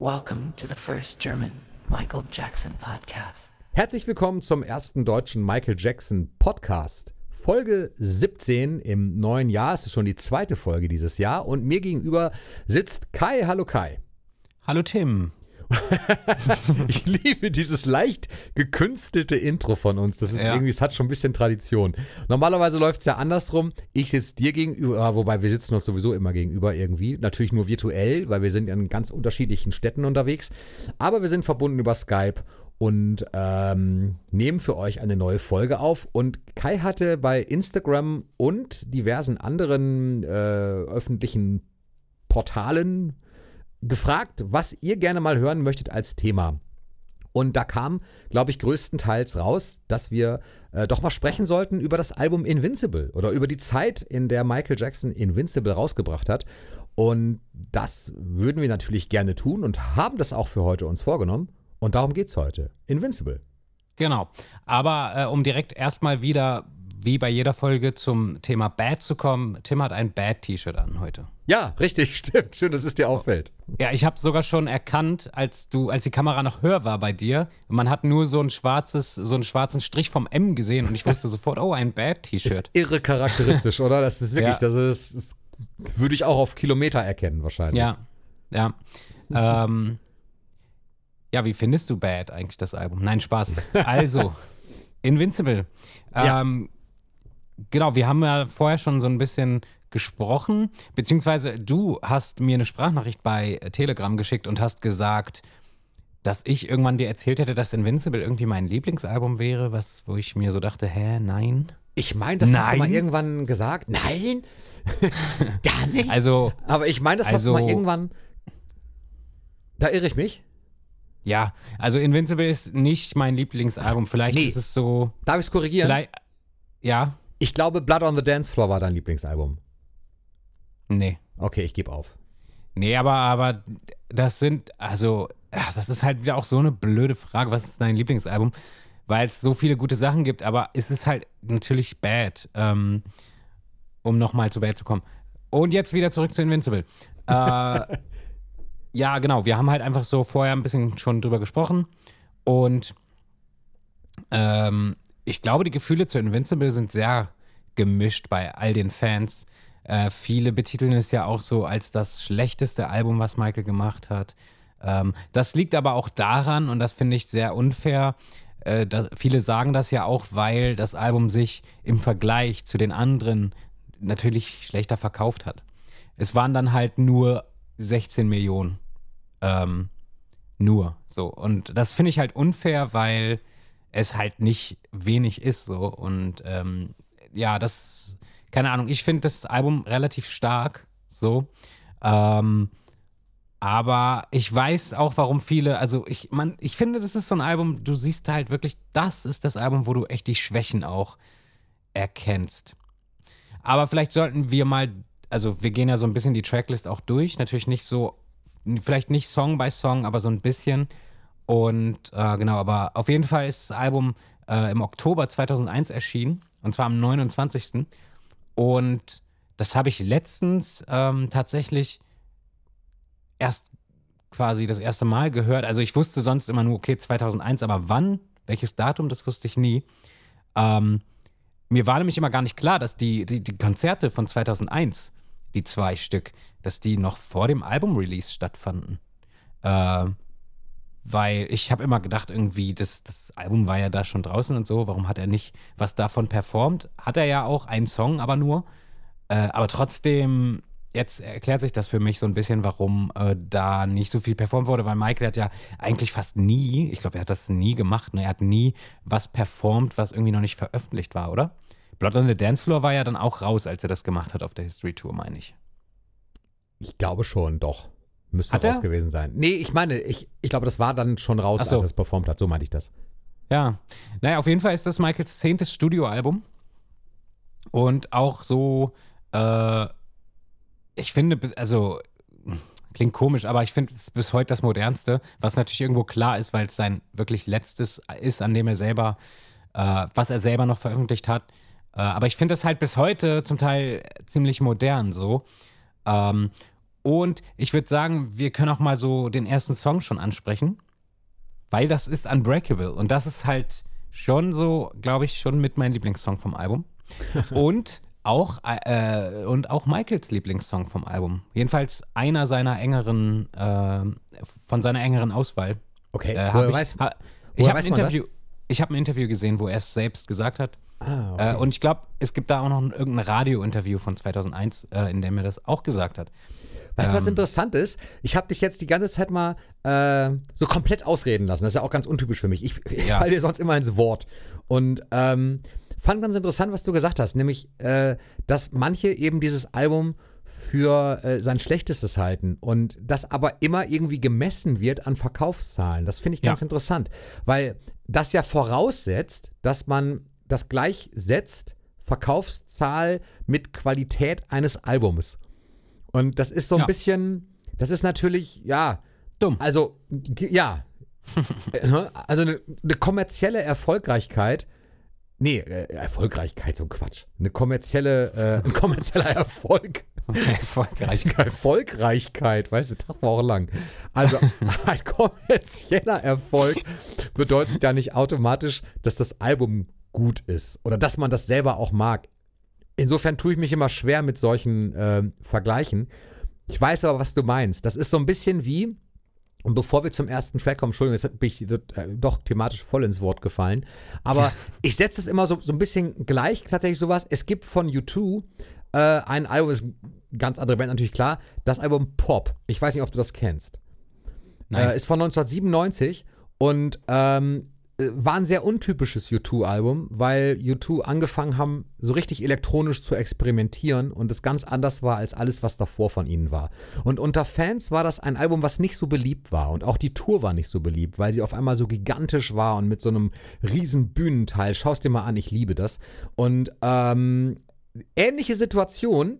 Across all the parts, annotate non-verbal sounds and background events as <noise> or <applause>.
Welcome to the first German Michael Jackson podcast. Herzlich willkommen zum ersten deutschen Michael Jackson Podcast. Folge 17 im neuen Jahr. Es ist schon die zweite Folge dieses Jahr und mir gegenüber sitzt Kai. Hallo Kai. Hallo Tim. <laughs> ich liebe dieses leicht gekünstelte Intro von uns. Das ist Ja. irgendwie, es hat schon ein bisschen Tradition. Normalerweise läuft es ja andersrum. Ich sitze dir gegenüber, wobei wir sitzen uns sowieso immer gegenüber irgendwie. Natürlich nur virtuell, weil wir sind in ganz unterschiedlichen Städten unterwegs. Aber wir sind verbunden über Skype und ähm, nehmen für euch eine neue Folge auf. Und Kai hatte bei Instagram und diversen anderen äh, öffentlichen Portalen gefragt, was ihr gerne mal hören möchtet als Thema. Und da kam, glaube ich, größtenteils raus, dass wir äh, doch mal sprechen sollten über das Album Invincible oder über die Zeit, in der Michael Jackson Invincible rausgebracht hat. Und das würden wir natürlich gerne tun und haben das auch für heute uns vorgenommen. Und darum geht's heute. Invincible. Genau. Aber äh, um direkt erstmal wieder, wie bei jeder Folge, zum Thema Bad zu kommen, Tim hat ein Bad-T-Shirt an heute. Ja, richtig, <laughs> stimmt. Schön, dass es dir auffällt. Ja, ich habe sogar schon erkannt, als du, als die Kamera noch höher war bei dir, man hat nur so ein schwarzes, so einen schwarzen Strich vom M gesehen und ich wusste sofort, oh, ein Bad-T-Shirt. irre charakteristisch, oder? Das ist wirklich, <laughs> Ja. das ist, das würde ich auch auf Kilometer erkennen wahrscheinlich. Ja, ja. ähm, ja, wie findest du Bad eigentlich das Album? Nein, Spaß. <laughs> Also, Invincible. Ja. Ähm, Genau, wir haben ja vorher schon so ein bisschen gesprochen, beziehungsweise du hast mir eine Sprachnachricht bei Telegram geschickt und hast gesagt, dass ich irgendwann dir erzählt hätte, dass Invincible irgendwie mein Lieblingsalbum wäre, was, wo ich mir so dachte, hä, nein. Ich meine, das hast du mal Nein. irgendwann gesagt. Nein, <laughs> gar nicht. Also, Aber ich meine, das hast du Also- mal irgendwann. Da irre ich mich. ja, also Invincible ist nicht mein Lieblingsalbum. Vielleicht Nee. ist es so, Darf ich es korrigieren? ja, Ich glaube, Blood on the Dance Floor war dein Lieblingsalbum. Nee. Okay, ich gebe auf. Nee, aber, aber das sind, also, das ist halt wieder auch so eine blöde Frage, was ist dein Lieblingsalbum? Weil es so viele gute Sachen gibt, aber es ist halt natürlich bad, ähm, um nochmal zu bad zu kommen. Und jetzt wieder zurück zu Invincible. <laughs> Äh, ja, genau, wir haben halt einfach so vorher ein bisschen schon drüber gesprochen und ähm, ich glaube, die Gefühle zu Invincible sind sehr gemischt bei all den Fans. Äh, viele betiteln es ja auch so als das schlechteste Album, was Michael gemacht hat. Ähm, das liegt aber auch daran, und das finde ich sehr unfair, äh, viele sagen das ja auch, weil das Album sich im Vergleich zu den anderen natürlich schlechter verkauft hat. Es waren dann halt nur 16 Millionen. Ähm, nur so. Und das finde ich halt unfair, weil es halt nicht wenig ist so. Und ähm, ja, das, keine Ahnung, ich finde das Album relativ stark so. Ähm, aber ich weiß auch, warum viele, also ich, man, ich finde, das ist so ein Album, du siehst halt wirklich, das ist das Album, wo du echt die Schwächen auch erkennst. Aber vielleicht sollten wir mal, also wir gehen ja so ein bisschen die Tracklist auch durch, natürlich nicht so, vielleicht nicht Song by Song, aber so ein bisschen. Und äh, genau, aber auf jeden Fall ist das Album äh, im Oktober 2001 erschienen, und zwar am 29. Und das habe ich letztens ähm, tatsächlich erst quasi das erste Mal gehört. Also ich wusste sonst immer nur, okay, 2001, aber wann, welches Datum, das wusste ich nie. Ähm, mir war nämlich immer gar nicht klar, dass die, die, die Konzerte von 2001, die zwei Stück, dass die noch vor dem Album-Release stattfanden. Äh, weil ich habe immer gedacht, irgendwie, das, das Album war ja da schon draußen und so, warum hat er nicht was davon performt? Hat er ja auch, einen Song aber nur. Äh, aber trotzdem, jetzt erklärt sich das für mich so ein bisschen, warum äh, da nicht so viel performt wurde, weil Michael hat ja eigentlich fast nie, ich glaube, er hat das nie gemacht, ne? er hat nie was performt, was irgendwie noch nicht veröffentlicht war, oder? Blood on the Dance Floor war ja dann auch raus, als er das gemacht hat auf der History Tour, meine ich. Ich glaube schon, doch. Müsste Hat raus er? gewesen sein. Nee, ich meine, ich, ich glaube, das war dann schon raus, Ach so. als er es performt hat. So meinte ich das. Ja, naja, auf jeden Fall ist das Michaels zehntes Studioalbum. Und auch so, äh, ich finde, also, klingt komisch, aber ich finde es bis heute das modernste, was natürlich irgendwo klar ist, weil es sein wirklich letztes ist, an dem er selber, äh, was er selber noch veröffentlicht hat. Äh, aber ich finde es halt bis heute zum Teil ziemlich modern so. Ähm, Und ich würde sagen, wir können auch mal so den ersten Song schon ansprechen, weil das ist Unbreakable und das ist halt schon so, glaube ich, schon mit meinem Lieblingssong vom Album. <laughs> und auch, äh, und auch Michaels Lieblingssong vom Album. Jedenfalls einer seiner engeren, äh, von seiner engeren Auswahl. Okay, Äh, woher ich weiß- ha, ich habe ein, man das? Interview- ich hab ein Interview gesehen, wo er es selbst gesagt hat. Ah, okay. Äh, und ich glaube, es gibt da auch noch ein, irgendein Radio-Interview von 2001, äh, in dem er das auch gesagt hat. Weißt du, was Ähm. interessant ist? Ich habe dich jetzt die ganze Zeit mal äh, so komplett ausreden lassen. Das ist ja auch ganz untypisch für mich. Ich, <laughs> ich Ja. falle dir sonst immer ins Wort. Und ähm, fand ganz interessant, was du gesagt hast, nämlich, äh, dass manche eben dieses Album für äh, sein Schlechtestes halten und das aber immer irgendwie gemessen wird an Verkaufszahlen. Das finde ich Ja. ganz interessant, weil das ja voraussetzt, dass man das gleichsetzt, Verkaufszahl mit Qualität eines Albums. Und das ist so ein Ja. bisschen, das ist natürlich, ja, Dumm. also, ja. <laughs> Ne? also eine, eine kommerzielle Erfolgreichkeit, nee, äh, Erfolgreichkeit, so ein Quatsch. Eine kommerzielle, äh, ein kommerzieller Erfolg. <laughs> Erfolgreich. Erfolgreichkeit, weißt du, Tag war auch lang. Also <laughs> ein kommerzieller Erfolg bedeutet ja nicht automatisch, dass das Album gut ist oder dass man das selber auch mag. Insofern tue ich mich immer schwer mit solchen ähm, Vergleichen. Ich weiß aber, was du meinst. Das ist so ein bisschen wie, und bevor wir zum ersten Track kommen, Entschuldigung, jetzt bin ich äh, doch thematisch voll ins Wort gefallen. Aber <laughs> ich setze es immer so, so ein bisschen gleich, tatsächlich sowas. Es gibt von U2 äh, ein Album, ist eine ganz andere Band natürlich klar, das Album Pop. Ich weiß nicht, ob du das kennst. Äh, ist von 1997 und ähm, äh, war ein sehr untypisches U2-Album, weil U2 angefangen haben, so richtig elektronisch zu experimentieren und es ganz anders war als alles, was davor von ihnen war. Und unter Fans war das ein Album, was nicht so beliebt war und auch die Tour war nicht so beliebt, weil sie auf einmal so gigantisch war und mit so einem riesen Bühnenteil. Schau's dir mal an, ich liebe das. Und ähm, ähnliche Situation,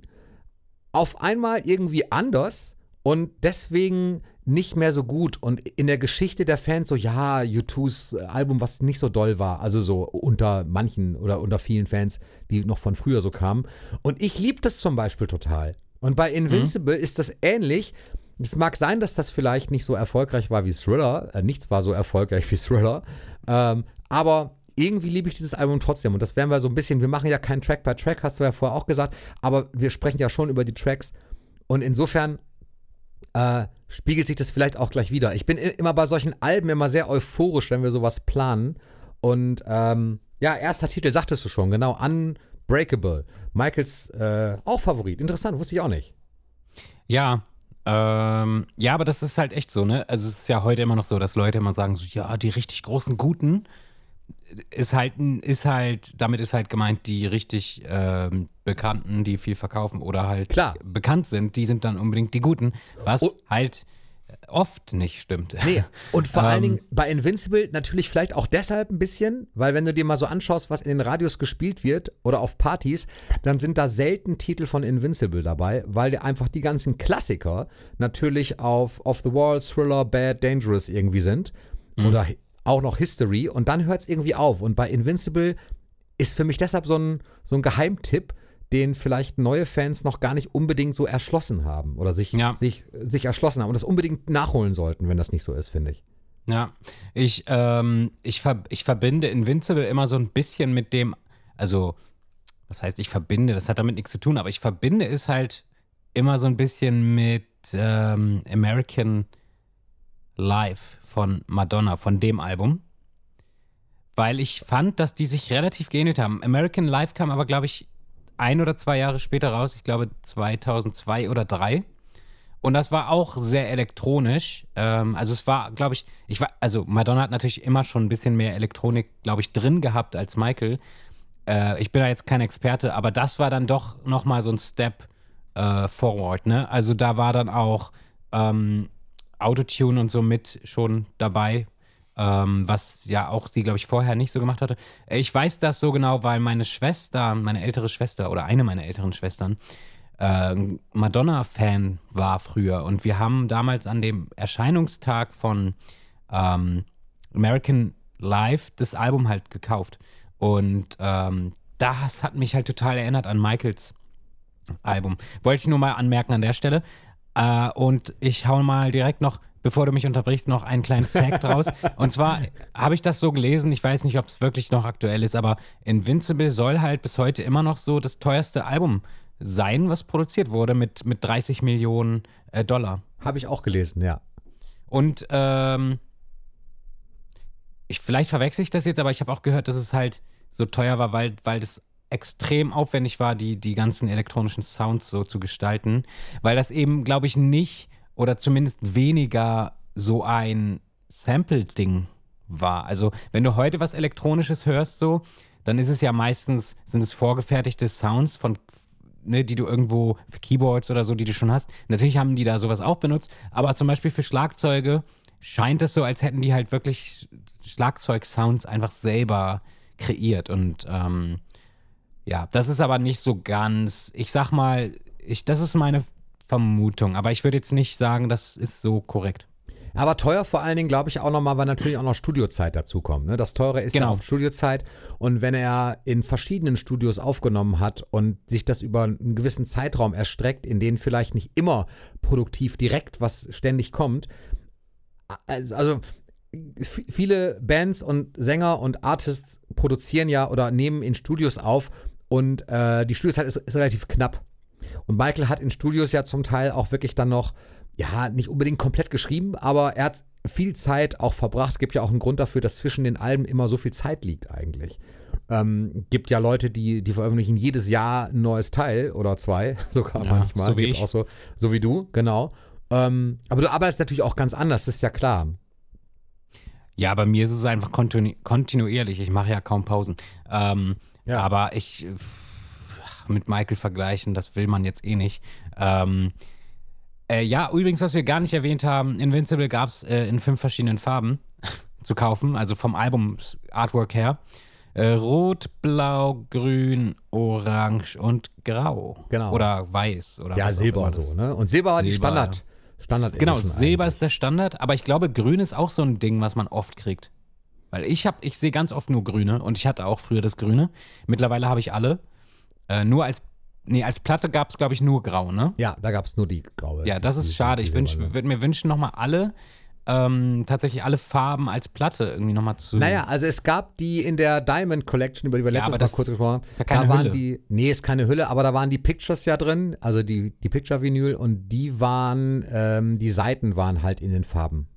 auf einmal irgendwie anders und deswegen nicht mehr so gut. Und in der Geschichte der Fans so, ja, U2s Album, was nicht so doll war, also so unter manchen oder unter vielen Fans, die noch von früher so kamen. Und ich liebe das zum Beispiel total. Und bei Invincible ist das ähnlich. Es mag sein, dass das vielleicht nicht so erfolgreich war wie Thriller. Äh, nichts war so erfolgreich wie Thriller. Ähm, aber irgendwie liebe ich dieses Album trotzdem. Und das werden wir so ein bisschen, wir machen ja keinen Track by Track, hast du ja vorher auch gesagt, aber wir sprechen ja schon über die Tracks. Und insofern äh, spiegelt sich das vielleicht auch gleich wieder. Ich bin immer bei solchen Alben immer sehr euphorisch, wenn wir sowas planen. Und ähm, ja, erster Titel, sagtest du schon, genau, Unbreakable. Michaels äh, auch Favorit. Interessant, wusste ich auch nicht. Ja, ähm, ja, aber das ist halt echt so, ne? Also es ist ja heute immer noch so, dass Leute immer sagen, so, ja, die richtig großen Guten ist halt, ist halt, damit ist halt gemeint, die richtig ähm, Bekannten, die viel verkaufen oder halt Klar. bekannt sind, die sind dann unbedingt die Guten, was Oh. halt oft nicht stimmt. Nee, und vor allen Ähm. Dingen bei Invincible natürlich vielleicht auch deshalb ein bisschen, weil wenn du dir mal so anschaust, was in den Radios gespielt wird oder auf Partys, dann sind da selten Titel von Invincible dabei, weil dir einfach die ganzen Klassiker natürlich auf Off the Wall, Thriller, Bad, Dangerous irgendwie sind oder auch noch History und dann hört es irgendwie auf. Und bei Invincible ist für mich deshalb so ein, so ein Geheimtipp, den vielleicht neue Fans noch gar nicht unbedingt so erschlossen haben oder sich, Ja. sich, sich erschlossen haben und das unbedingt nachholen sollten, wenn das nicht so ist, finde ich. Ja, ich, ähm, ich, ver ich verbinde Invincible immer so ein bisschen mit dem, also, was heißt, ich verbinde, das hat damit nichts zu tun, aber ich verbinde es halt immer so ein bisschen mit ähm, American Life von Madonna, von dem Album. Weil ich fand, dass die sich relativ geähnelt haben. American Life kam aber, glaube ich, ein oder zwei Jahre später raus. Ich glaube 2002 oder 2003. Und das war auch sehr elektronisch. Ähm, also es war, glaube ich, ich war, also Madonna hat natürlich immer schon ein bisschen mehr Elektronik, glaube ich, drin gehabt als Michael. Äh, ich bin da jetzt kein Experte, aber das war dann doch nochmal so ein Step äh, forward, ne? Also da war dann auch ähm, Autotune und so mit schon dabei, ähm, was ja auch sie, glaube ich, vorher nicht so gemacht hatte. Äh, Ich weiß das so genau, weil meine Schwester, meine ältere Schwester oder eine meiner älteren Schwestern, äh, Madonna-Fan war früher und wir haben damals an dem Erscheinungstag von ähm, American Life das Album halt gekauft. Und ähm, das hat mich halt total erinnert an Michaels Album. Wollte ich nur mal anmerken an der Stelle. Äh, und ich hau mal direkt noch, bevor du mich unterbrichst, noch einen kleinen Fact <laughs> raus. Und zwar habe ich das so gelesen, ich weiß nicht, ob es wirklich noch aktuell ist, aber Invincible soll halt bis heute immer noch so das teuerste Album sein, was produziert wurde mit, mit 30 Millionen äh, Dollar. Habe ich auch gelesen, ja. Und ähm, ich, vielleicht verwechsel ich das jetzt, aber ich habe auch gehört, dass es halt so teuer war, weil, weil das extrem aufwendig war, die, die ganzen elektronischen Sounds so zu gestalten. Weil das eben, glaube ich, nicht oder zumindest weniger so ein Sample-Ding war. Also, wenn du heute was Elektronisches hörst, so, dann ist es ja meistens, sind es vorgefertigte Sounds von, ne, die du irgendwo für Keyboards oder so, die du schon hast. Natürlich haben die da sowas auch benutzt, aber zum Beispiel für Schlagzeuge scheint es so, als hätten die halt wirklich Schlagzeug-Sounds einfach selber kreiert. Und ähm, ja, das ist aber nicht so ganz, ich sag mal, ich, das ist meine Vermutung, aber ich würde jetzt nicht sagen, das ist so korrekt. Aber teuer vor allen Dingen, glaube ich, auch nochmal, weil natürlich auch noch Studiozeit dazukommt. Ne? Das Teure ist Genau. ja oft Studiozeit. Und wenn er in verschiedenen Studios aufgenommen hat und sich das über einen gewissen Zeitraum erstreckt, in denen vielleicht nicht immer produktiv direkt was ständig kommt, also, also viele Bands und Sänger und Artists produzieren ja oder nehmen in Studios auf und äh, die Studiozeit ist, ist relativ knapp. Und Michael hat in Studios ja zum Teil auch wirklich dann noch, ja, nicht unbedingt komplett geschrieben, aber er hat viel Zeit auch verbracht. Gibt ja auch einen Grund dafür, dass zwischen den Alben immer so viel Zeit liegt eigentlich. Ähm, gibt ja Leute, die, die veröffentlichen jedes Jahr ein neues Teil oder zwei, <laughs> sogar Ja, manchmal. so wie Gibt ich. Auch so, so wie du, genau. Ähm, aber du arbeitest natürlich auch ganz anders, das ist ja klar. Ja, bei mir ist es einfach kontinu kontinuierlich. Ich mache ja kaum Pausen. Ähm, Ja. Aber ich äh, mit Michael vergleichen, das will man jetzt eh nicht. Ähm, äh, ja, übrigens, was wir gar nicht erwähnt haben, Invincible gab es äh, in fünf verschiedenen Farben <laughs> zu kaufen, also vom Album-Artwork her. Äh, Rot, Blau, Grün, Orange und Grau. Genau. Oder Weiß. Oder Ja, Silber so, ne? Und Silber war die Silber, Standard. Standard Genau, Silber eigentlich. ist der Standard, aber ich glaube, Grün ist auch so ein Ding, was man oft kriegt. Weil ich habe, ich sehe ganz oft nur Grüne und ich hatte auch früher das Grüne. Mittlerweile habe ich alle. Äh, nur als, nee, als Platte gab es, glaube ich, nur Grau, ne? Ja, da gab es nur die graue. Ja, das ist schade. Ich wünsch, würde mir wünschen, nochmal alle, ähm, tatsächlich alle Farben als Platte irgendwie nochmal zu. Naja, also es gab die in der Diamond Collection, über die wir Ja, letztes aber Mal kurz gesprochen haben. ist ja keine da waren Hülle. die, nee, ist keine Hülle, aber da waren die Pictures ja drin, also die, die Picture-Vinyl und die waren, ähm, die Seiten waren halt in den Farben.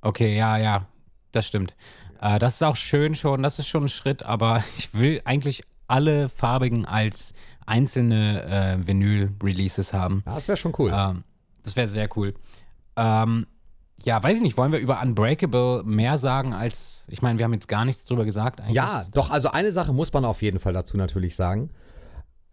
Okay, ja, ja, das stimmt. Äh, das ist auch schön schon, das ist schon ein Schritt, aber <laughs> ich will eigentlich alle farbigen als einzelne äh, Vinyl-Releases haben. Ja, das wäre schon cool. Ähm, das wäre sehr cool. Ähm, ja, weiß ich nicht, wollen wir über Unbreakable mehr sagen als, ich meine, wir haben jetzt gar nichts drüber gesagt eigentlich. Ja, doch, also eine Sache muss man auf jeden Fall dazu natürlich sagen.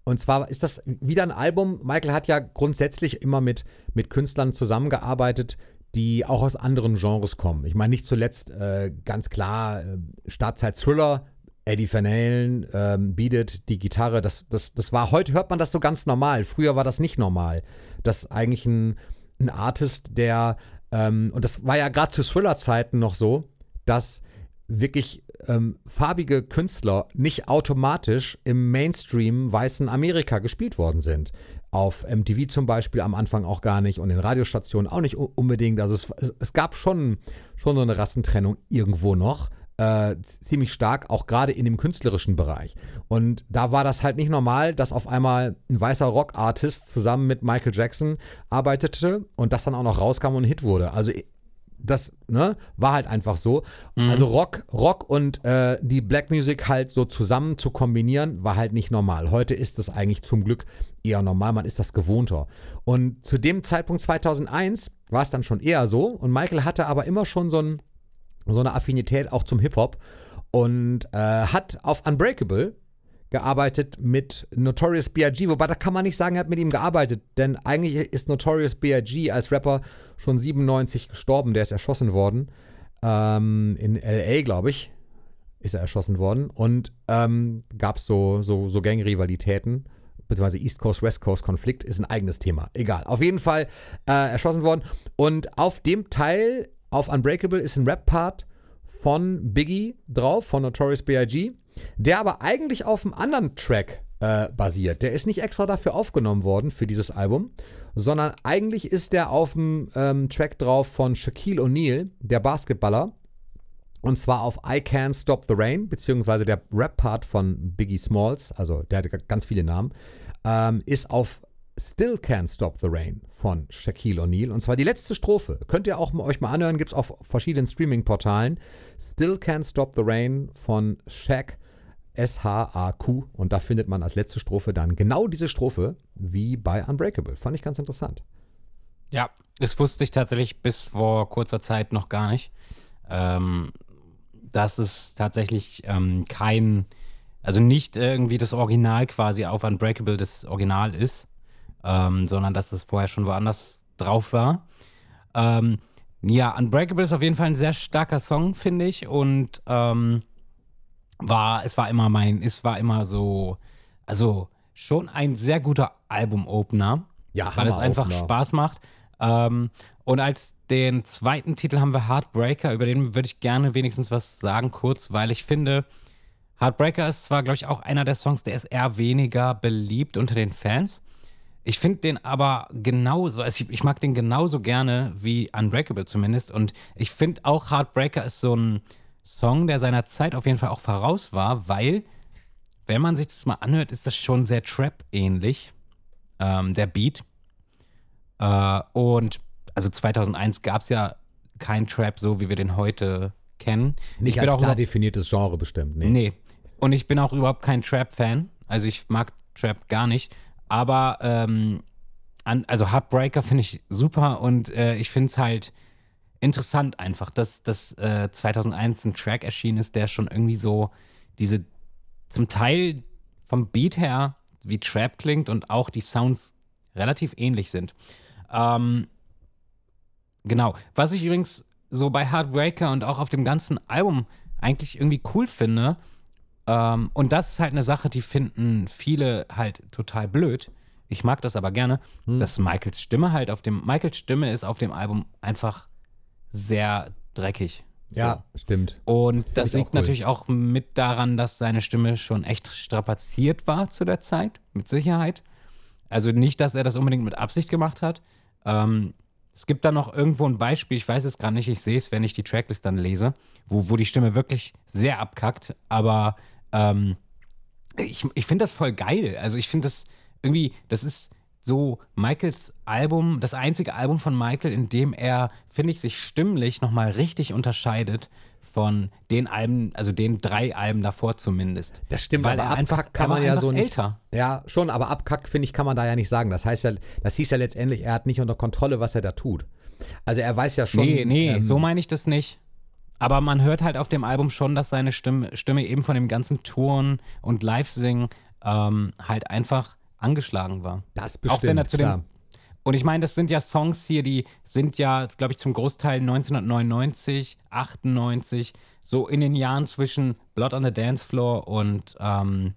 Und zwar ist das wieder ein Album. Michael hat ja grundsätzlich immer mit, mit Künstlern zusammengearbeitet, die auch aus anderen Genres kommen. Ich meine, nicht zuletzt äh, ganz klar äh, Startzeit Thriller, Eddie Van Halen, ähm, Beat It, die Gitarre, das, das, das war, heute hört man das so ganz normal. Früher war das nicht normal. Dass eigentlich ein, ein Artist, der, ähm, und das war ja gerade zu Thriller-Zeiten noch so, dass wirklich ähm, farbige Künstler nicht automatisch im Mainstream weißen Amerika gespielt worden sind. Auf MTV zum Beispiel am Anfang auch gar nicht und in Radiostationen auch nicht unbedingt. Also es, es, es gab schon, schon so eine Rassentrennung irgendwo noch. Äh, ziemlich stark, auch gerade in dem künstlerischen Bereich. Und da war das halt nicht normal, dass auf einmal ein weißer Rock-Artist zusammen mit Michael Jackson arbeitete und das dann auch noch rauskam und ein Hit wurde. Also das ne, war halt einfach so. Also Rock, Rock und äh, die Black Music halt so zusammen zu kombinieren, war halt nicht normal. Heute ist das eigentlich zum Glück eher normal, man ist das gewohnter. Und zu dem Zeitpunkt 2001 war es dann schon eher so und Michael hatte aber immer schon so, ein, so eine Affinität auch zum Hip-Hop und äh, hat auf Unbreakable gearbeitet mit Notorious B.I.G., wobei da kann man nicht sagen, er hat mit ihm gearbeitet, denn eigentlich ist Notorious B.I.G. als Rapper schon 97 gestorben, der ist erschossen worden, ähm, in L.A., glaube ich, ist er erschossen worden und ähm, gab es so, so, so Gangrivalitäten, beziehungsweise East Coast, West Coast Konflikt, ist ein eigenes Thema, egal. Auf jeden Fall äh, erschossen worden und auf dem Teil, auf Unbreakable, ist ein Rap-Part von Biggie drauf, von Notorious B.I.G., der aber eigentlich auf einem anderen Track äh, basiert. Der ist nicht extra dafür aufgenommen worden, für dieses Album, sondern eigentlich ist der auf dem ähm, Track drauf von Shaquille O'Neal, der Basketballer. Und zwar auf I Can't Stop the Rain, beziehungsweise der Rap-Part von Biggie Smalls, also der hat ganz viele Namen, ähm, ist auf Still Can't Stop the Rain von Shaquille O'Neal. Und zwar die letzte Strophe. Könnt ihr auch euch mal anhören, gibt es auf verschiedenen Streaming-Portalen. Still Can't Stop the Rain von Shaq S-H-A-Q. Und da findet man als letzte Strophe dann genau diese Strophe wie bei Unbreakable. Fand ich ganz interessant. Ja, das wusste ich tatsächlich bis vor kurzer Zeit noch gar nicht. Ähm, dass es tatsächlich ähm, kein, also nicht irgendwie das Original quasi auf Unbreakable das Original ist, ähm, sondern dass es vorher schon woanders drauf war. Ähm, ja, Unbreakable ist auf jeden Fall ein sehr starker Song, finde ich. Und ähm, war, es war immer mein, es war immer so, also schon ein sehr guter Album-Opener. Ja, weil es einfach. Spaß macht. Ähm, und als den zweiten Titel haben wir Heartbreaker, über den würde ich gerne wenigstens was sagen, kurz, weil ich finde, Heartbreaker ist zwar, glaube ich, auch einer der Songs, der ist eher weniger beliebt unter den Fans. Ich finde den aber genauso, also ich, ich mag den genauso gerne wie Unbreakable zumindest. Und ich finde auch Heartbreaker ist so ein Song, der seiner Zeit auf jeden Fall auch voraus war, weil, wenn man sich das mal anhört, ist das schon sehr Trap-ähnlich, ähm, der Beat. Äh, und also 2001 gab es ja kein Trap so, wie wir den heute kennen. Nicht ich bin als auch klar definiertes Genre bestimmt. Nee. Nee. Und ich bin auch überhaupt kein Trap-Fan. Also ich mag Trap gar nicht. Aber ähm, an, also Heartbreaker finde ich super und äh, ich finde es halt interessant einfach, dass, dass äh, 2001 ein Track erschienen ist, der schon irgendwie so diese zum Teil vom Beat her wie Trap klingt und auch die Sounds relativ ähnlich sind. Ähm, genau. Was ich übrigens so bei Heartbreaker und auch auf dem ganzen Album eigentlich irgendwie cool finde, ähm, und das ist halt eine Sache, die finden viele halt total blöd. Ich mag das aber gerne, dass Michaels Stimme halt auf dem, Michaels Stimme ist auf dem Album einfach sehr dreckig. So. Ja, stimmt. Und das ich auch liegt cool. natürlich auch mit daran, dass seine Stimme schon echt strapaziert war zu der Zeit, mit Sicherheit. Also nicht, dass er das unbedingt mit Absicht gemacht hat. Ähm, es gibt da noch irgendwo ein Beispiel, ich weiß es gar nicht, ich sehe es, wenn ich die Tracklist dann lese, wo, wo die Stimme wirklich sehr abkackt, aber ähm, ich, ich finde das voll geil. Also ich finde das irgendwie, das ist so Michaels Album, das einzige Album von Michael, in dem er, finde ich, sich stimmlich nochmal richtig unterscheidet von den Alben, also den drei Alben davor zumindest. Das stimmt, Weil aber er einfach, kann man ja so nicht. älter. Ja, schon, aber Abkack, finde ich, kann man da ja nicht sagen. Das heißt ja, das hieß ja letztendlich, er hat nicht unter Kontrolle, was er da tut. Also er weiß ja schon. Nee, nee, ähm, so meine ich das nicht. Aber man hört halt auf dem Album schon, dass seine Stimme, Stimme eben von dem ganzen Touren und Live-Singen ähm, halt einfach angeschlagen war. Das bestimmt, Auch wenn er zu klar. dem. Und ich meine, das sind ja Songs hier, die sind ja, glaube ich, zum Großteil 1999, 98, so in den Jahren zwischen Blood on the Dance Floor und ähm,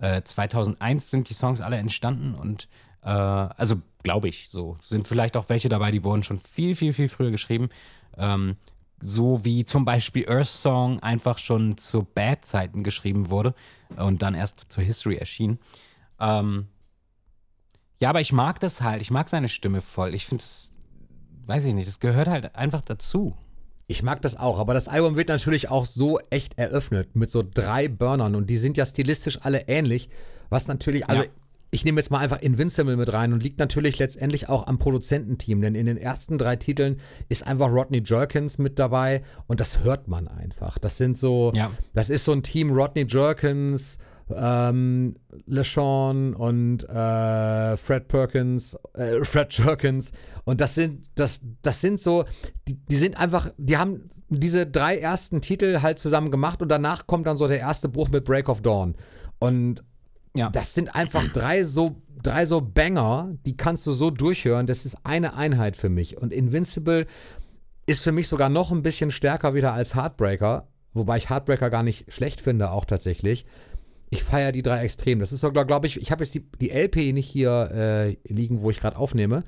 äh, 2001 sind die Songs alle entstanden und äh, also glaube ich so. Sind vielleicht auch welche dabei, die wurden schon viel, viel, viel früher geschrieben. Ähm, so wie zum Beispiel Earth Song einfach schon zu Bad-Zeiten geschrieben wurde und dann erst zur History erschien. Ähm, ja, aber ich mag das halt. Ich mag seine Stimme voll. Ich finde es, weiß ich nicht, das gehört halt einfach dazu. Ich mag das auch, aber das Album wird natürlich auch so echt eröffnet mit so drei Burnern und die sind ja stilistisch alle ähnlich, was natürlich, also Ja. ich nehme jetzt mal einfach Invincible mit rein und liegt natürlich letztendlich auch am Produzententeam, denn in den ersten drei Titeln ist einfach Rodney Jerkins mit dabei und das hört man einfach. Das sind so, Ja. das ist so ein Team Rodney Jerkins, ähm, LeSean und äh, Fred Perkins, äh, <laughs> Fred Jerkins. Und das sind, das, das sind so, die, die sind einfach, die haben diese drei ersten Titel halt zusammen gemacht und danach kommt dann so der erste Bruch mit Break of Dawn. Und Ja. das sind einfach drei so, drei so Banger, die kannst du so durchhören. Das ist eine Einheit für mich. Und Invincible ist für mich sogar noch ein bisschen stärker wieder als Heartbreaker, wobei ich Heartbreaker gar nicht schlecht finde, auch tatsächlich. Ich feiere die drei extrem. Das ist sogar, glaube ich, ich habe jetzt die, die LP nicht hier äh, liegen, wo ich gerade aufnehme,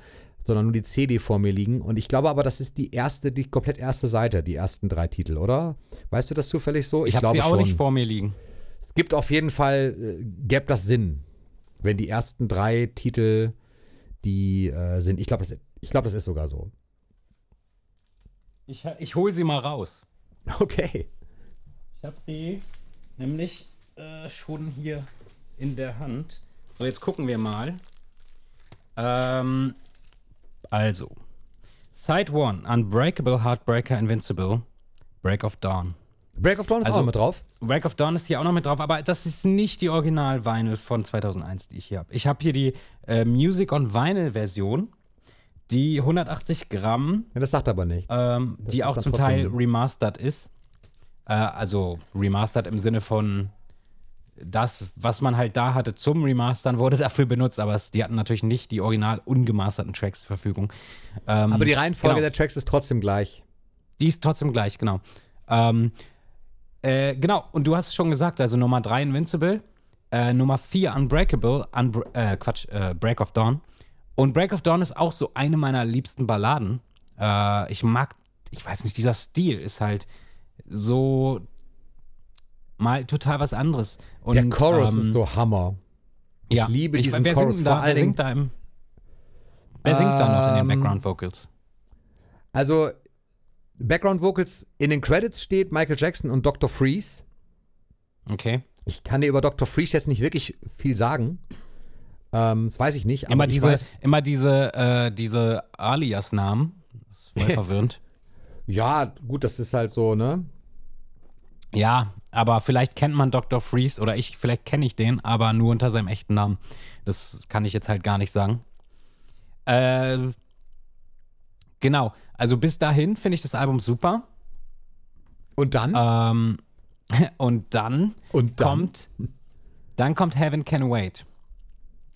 sondern nur die CD vor mir liegen. Und ich glaube aber, das ist die erste, die komplett erste Seite, die ersten drei Titel, oder? Weißt du das zufällig so? Ich habe sie auch nicht vor mir liegen. gibt auf jeden Fall, äh, gäbe das Sinn, wenn die ersten drei Titel die äh, sind. Ich glaube, das, ich glaub, das ist sogar so. Ich, ich hole sie mal raus. Okay. Ich habe sie nämlich äh, schon hier in der Hand. So, jetzt gucken wir mal. Ähm, also, Side 1, Unbreakable, Heartbreaker, Invincible, Break of Dawn. Break of Dawn ist Also- auch mit drauf. Break of Dawn ist hier auch noch mit drauf, aber das ist nicht die Original-Vinyl von 2001, die ich hier habe. Ich habe hier die äh, Music on Vinyl-Version, die 180 Gramm, Ja, das sagt aber nicht. ähm, die auch zum Teil remastered ist. Äh, also remastered im Sinne von das, was man halt da hatte zum Remastern, wurde dafür benutzt, aber es, die hatten natürlich nicht die original ungemasterten Tracks zur Verfügung. Ähm, aber die Reihenfolge genau. der Tracks ist trotzdem gleich. Die ist trotzdem gleich, genau. Ähm, äh, genau, und du hast es schon gesagt, also Nummer 3 Invincible, äh, Nummer 4 Unbreakable, Unbr äh, Quatsch, äh, Break of Dawn. Und Break of Dawn ist auch so eine meiner liebsten Balladen. Äh, ich mag, ich weiß nicht, dieser Stil ist halt so mal total was anderes. Und, der Chorus ähm, ist so Hammer. Ich ja, liebe ich, diesen wer Chorus. Singt Vor da, allen wer singt da im, Wer singt da noch in den Ähm, Background Vocals? also Background Vocals in den Credits steht Michael Jackson und Dr. Freeze. Okay. Ich kann dir über Dr. Freeze jetzt nicht wirklich viel sagen. Ähm, das weiß ich nicht. Aber Immer diese, weiß, immer diese, äh, diese Alias-Namen. Das ist voll <laughs> verwirrend. ja, gut, das ist halt so, ne? Ja, aber vielleicht kennt man Dr. Freeze oder ich, vielleicht kenne ich den, aber nur unter seinem echten Namen. Das kann ich jetzt halt gar nicht sagen. Äh, genau, also bis dahin finde ich das Album super. Und dann? Ähm, <laughs> und dann und dann? kommt, dann kommt Heaven Can Wait.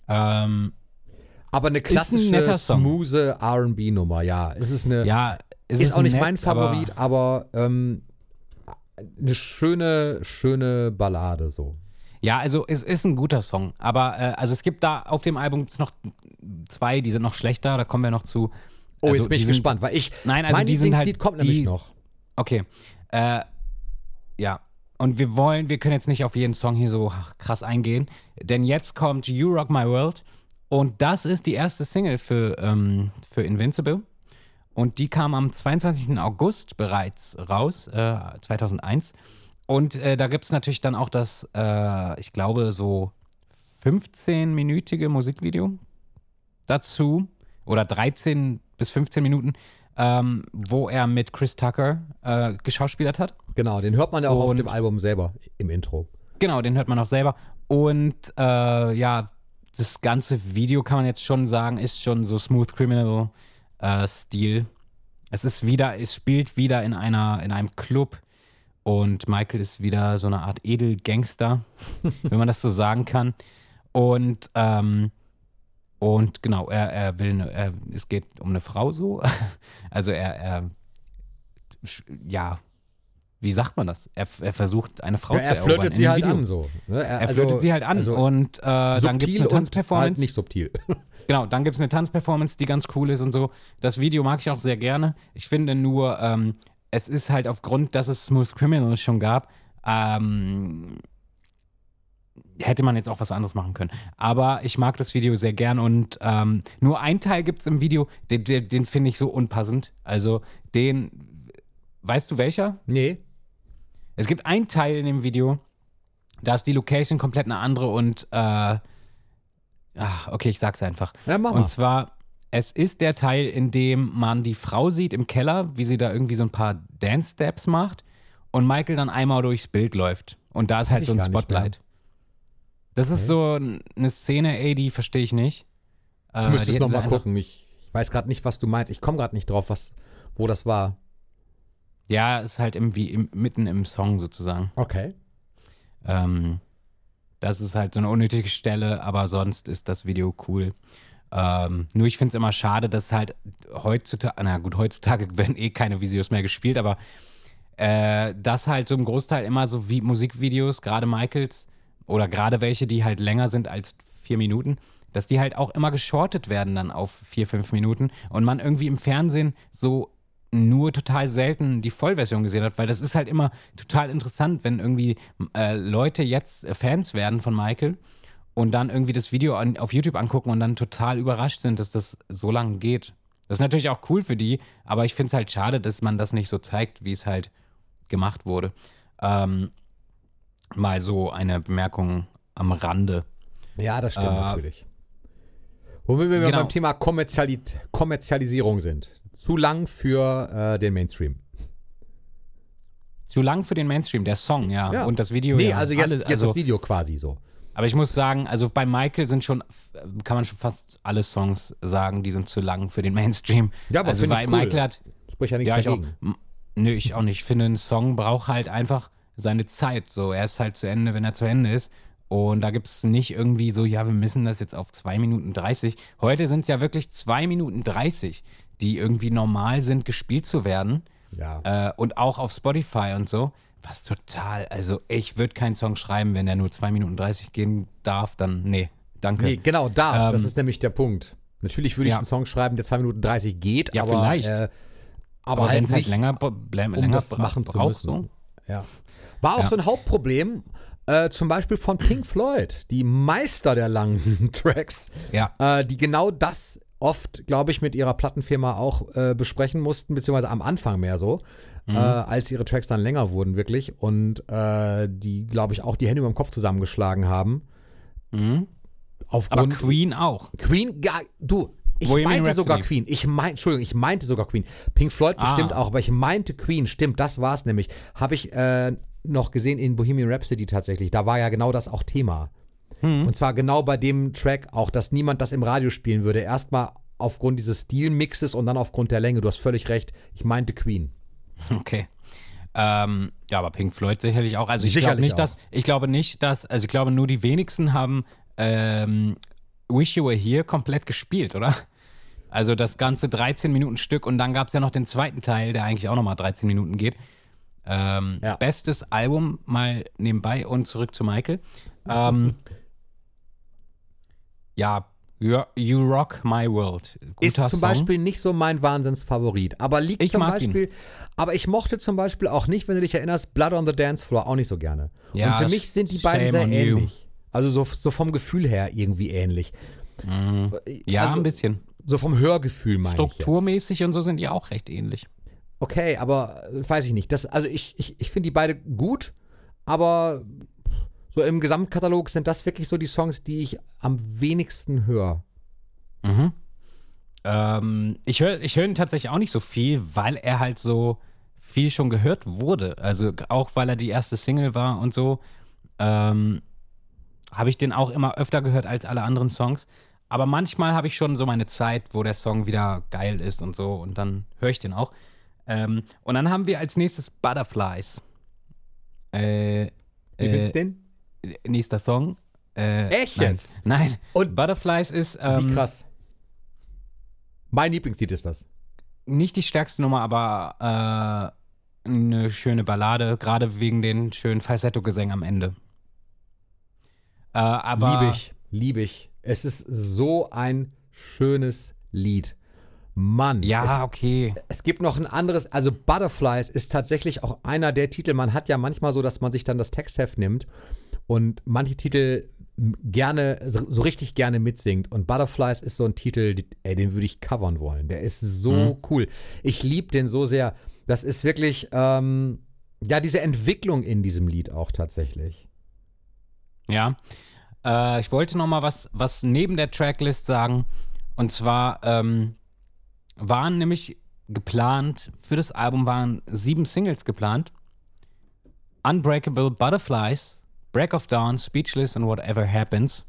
Ähm, aber eine klassische, Song. smooth R&B-Nummer, ja. Es ist eine, ja, es ist, ist, auch nicht mein Favorit, aber, ähm, eine schöne, schöne Ballade so. Ja, also es ist ein guter Song, aber äh, also es gibt da auf dem Album noch zwei, die sind noch schlechter, da kommen wir noch zu. Oh, Also, jetzt bin die ich gespannt, weil ich, Nein, also mein die sind halt- kommt die- nämlich noch. Okay. Äh, ja. Und wir wollen, wir können jetzt nicht auf jeden Song hier so krass eingehen, denn jetzt kommt You Rock My World und das ist die erste Single für, ähm, für Invincible. Und die kam am 22. August bereits raus, äh, 2001. Und äh, da gibt es natürlich dann auch das, äh, ich glaube, so 15-minütige Musikvideo dazu oder 13 bis 15 Minuten, ähm, wo er mit Chris Tucker äh, geschauspielert hat. Genau, den hört man ja auch auf Und- dem Album selber im Intro. Genau, den hört man auch selber. Und äh, ja, das ganze Video kann man jetzt schon sagen, ist schon so Smooth Criminal äh, Stil. Es ist wieder, es spielt wieder in einer, in einem Club und Michael ist wieder so eine Art Edelgangster, <laughs> wenn man das so sagen kann. Und ähm, und genau, er, er will, ne, er, es geht um eine Frau so. <laughs> Also er, er ja, wie sagt man das? Er, er versucht eine Frau Ja, zu er erobern flirtet in sie halt Video. an so. Ne? Er flirtet sie halt an also und äh, dann gibt es eine und halt Tanzperformance. nicht subtil. <laughs> Genau, dann gibt es eine Tanzperformance, die ganz cool ist und so. Das Video mag ich auch sehr gerne. Ich finde nur, ähm, es ist halt aufgrund, dass es Smooth Criminal schon gab, ähm, hätte man jetzt auch was anderes machen können. Aber ich mag das Video sehr gern und ähm, nur ein Teil gibt es im Video, den, den, den finde ich so unpassend. Also den, weißt du welcher? Nee. Es gibt einen Teil in dem Video, da ist die Location komplett eine andere und äh, ach, okay, ich sag's einfach. Ja, mach mal. Und zwar, es ist der Teil, in dem man die Frau sieht im Keller, wie sie da irgendwie so ein paar Dance-Steps macht und Michael dann einmal durchs Bild läuft. Und da ist halt ich so ein. Spotlight. Das ist so eine Szene, ey, die verstehe ich nicht. Äh, müsstest hätten noch sie mal einfach- gucken. Ich weiß gerade nicht, was du meinst. Ich komme gerade nicht drauf, was, wo das war. Ja, ist halt irgendwie im, mitten im Song sozusagen. Okay. Ähm, das ist halt so eine unnötige Stelle, aber sonst ist das Video cool. Ähm, nur ich finde es immer schade, dass halt heutzutage, na gut, heutzutage <laughs> werden eh keine Videos mehr gespielt, aber äh, dass halt so im Großteil immer so wie Musikvideos, gerade Michaels oder gerade welche, die halt länger sind als vier Minuten, dass die halt auch immer geschortet werden dann auf vier, fünf Minuten und man irgendwie im Fernsehen so nur total selten die Vollversion gesehen habe, weil das ist halt immer total interessant, wenn irgendwie äh, Leute jetzt äh, Fans werden von Michael und dann irgendwie das Video an, auf YouTube angucken und dann total überrascht sind, dass das so lange geht. Das ist natürlich auch cool für die, aber ich finde es halt schade, dass man das nicht so zeigt, wie es halt gemacht wurde. Ähm, mal so eine Bemerkung am Rande. Ja, das stimmt Äh, natürlich. Womit wir genau. beim Thema Kommerziali Kommerzialisierung sind. Zu lang für äh, den Mainstream. Zu lang für den Mainstream, der Song, ja. Ja. Und das Video, Nee, ja. also jetzt, Alle- jetzt das Video quasi so. Aber ich muss sagen, also bei Michael sind schon, kann man schon fast alle Songs sagen, die sind zu lang für den Mainstream. Ja, aber also weil cool. Michael hat, Sprich ja nichts ja, ich auch, dagegen. m- nö, ich auch nicht. Ich finde, ein Song braucht halt einfach seine Zeit. So, er ist halt zu Ende, wenn er zu Ende ist. Und da gibt es nicht irgendwie so, ja, wir müssen das jetzt auf 2 Minuten 30. Heute sind es ja wirklich 2 Minuten 30, die irgendwie normal sind, gespielt zu werden. Ja. Äh, und auch auf Spotify und so. Was total, also ich würde keinen Song schreiben, wenn er nur 2 Minuten 30 gehen darf, dann nee, danke. Nee, genau, darf. das Ähm, ist nämlich der Punkt. Natürlich würde ich ja. einen Song schreiben, der 2 Minuten 30 geht, Ja, aber, vielleicht. Äh, aber, aber halt wenn es halt länger, blä- um länger das machen zu braucht, müssen. so. Ja. War auch Ja. so ein Hauptproblem, äh, zum Beispiel von Pink Floyd, die Meister der langen <laughs> Tracks, Ja. äh, die genau das oft, glaube ich, mit ihrer Plattenfirma auch äh, besprechen mussten, beziehungsweise am Anfang mehr so, Mhm. äh, als ihre Tracks dann länger wurden, wirklich. Und äh, die, glaube ich, auch die Hände über dem Kopf zusammengeschlagen haben. Mhm. Aber Queen auch. Queen, ja, du, ich Bohemian meinte sogar Rhapsody. Queen. Ich mein, Entschuldigung, ich meinte sogar Queen. Pink Floyd Ah. bestimmt auch, aber ich meinte Queen. Stimmt, das war es nämlich. Habe ich äh, noch gesehen in Bohemian Rhapsody tatsächlich. Da war ja genau das auch Thema. Hm. Und zwar genau bei dem Track auch, dass niemand das im Radio spielen würde. Erstmal aufgrund dieses Stilmixes und dann aufgrund der Länge. Du hast völlig recht. Ich meinte Queen. <laughs> Okay. Ähm, ja, aber Pink Floyd sicherlich auch. Also ich glaube nicht, auch. dass, ich glaube nicht, dass, also ich glaube nur die wenigsten haben ähm, Wish You Were Here komplett gespielt, oder? Also das ganze 13 Minuten Stück und dann gab es ja noch den zweiten Teil, der eigentlich auch nochmal 13 Minuten geht. Ähm, Ja. Bestes Album mal nebenbei und zurück zu Michael. Ähm, <laughs> ja, You, Rock My World. Guter Ist zum Song. Beispiel nicht so mein Wahnsinnsfavorit. Aber liegt Ich zum mag ihn. Beispiel, aber ich mochte zum Beispiel auch nicht, wenn du dich erinnerst, Blood on the Dance Floor auch nicht so gerne. Ja, Und für mich sind die beiden sehr on you. ähnlich. Also so, so vom Gefühl her irgendwie ähnlich. Ja, also, ein bisschen. So vom Hörgefühl meine ich. Strukturmäßig und so sind die auch recht ähnlich. Okay, aber äh, weiß ich nicht. Das, also ich, ich, ich finde die beide gut, aber so im Gesamtkatalog sind das wirklich so die Songs, die ich am wenigsten höre. Mhm. Ähm, ich höre ich hör ihn tatsächlich auch nicht so viel, weil er halt so viel schon gehört wurde. Also auch weil er die erste Single war und so, ähm, habe ich den auch immer öfter gehört als alle anderen Songs. Aber manchmal habe ich schon so meine Zeit, wo der Song wieder geil ist und so und dann höre ich den auch. Ähm, und dann haben wir als nächstes Butterflies. Äh, Wie findest du den? Nächster Song. Äh, Echt nein. Nein. Und- Butterflies ist ähm, Wie krass. Mein Lieblingslied ist das. nicht die stärkste Nummer, aber äh, eine schöne Ballade, gerade wegen den schönen Falsetto-Gesängen am Ende. Äh, aber Liebe ich, liebe ich. Es ist so ein schönes Lied. Mann. Ja, okay. Es, es gibt noch ein anderes, also Butterflies ist tatsächlich auch einer der Titel. Man hat ja manchmal so, dass man sich dann das Textheft nimmt und manche Titel gerne, so richtig gerne mitsingt. Und Butterflies ist so ein Titel, die- ey, den würde ich covern wollen. Der ist so cool. Ich liebe den so sehr. Das ist wirklich, ähm, ja, diese Entwicklung in diesem Lied auch tatsächlich. Ja. Äh, ich wollte noch mal was, was neben der Tracklist sagen. Und zwar ähm, waren nämlich geplant, für das Album waren sieben Singles geplant. Unbreakable Butterflies, Break of Dawn, Speechless and Whatever Happens.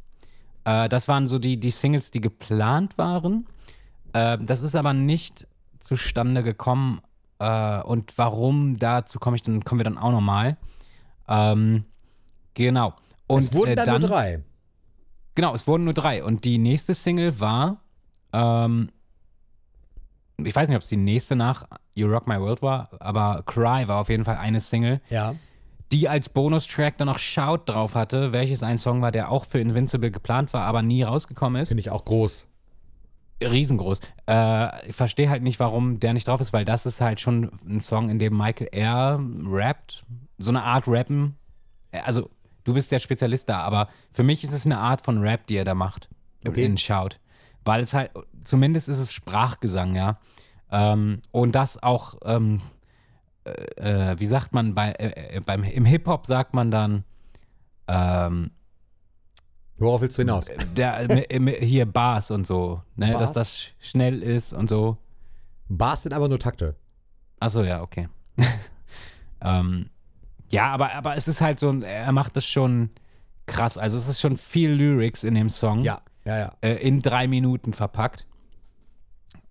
Äh, das waren so die, die Singles, die geplant waren. Äh, das ist aber nicht zustande gekommen. Äh, und warum, dazu komme ich dann, kommen wir dann auch nochmal. Ähm, genau. Und es wurden äh, dann, dann nur drei. Genau, es wurden nur drei. Und die nächste Single war, ähm, ich weiß nicht, ob es die nächste nach You Rock My World war, aber Cry war auf jeden Fall eine Single, Ja. Die als Bonustrack dann noch Shout drauf hatte, welches ein Song war, der auch für Invincible geplant war, aber nie rausgekommen ist. Finde ich auch groß. Riesengroß. Äh, ich verstehe halt nicht, warum der nicht drauf ist, weil das ist halt schon ein Song, in dem Michael R. rappt. So eine Art Rappen. Also, du bist der Spezialist da, aber für mich ist es eine Art von Rap, die er da macht. Okay. In Shout. Weil es halt, zumindest ist es Sprachgesang, ja. Ähm, und das auch, ähm, äh, wie sagt man, bei, äh, äh, beim, im Hip-Hop sagt man dann, ähm, Worauf willst du hinaus? der, im- hier Bars und so, ne, Bars? dass das sch- schnell ist und so. Bars sind aber nur Takte. Achso, ja, okay. <laughs> ähm, ja, aber, aber es ist halt so, er macht das schon krass. Also es ist schon viel Lyrics in dem Song. Ja, ja, ja. Äh, in drei Minuten verpackt.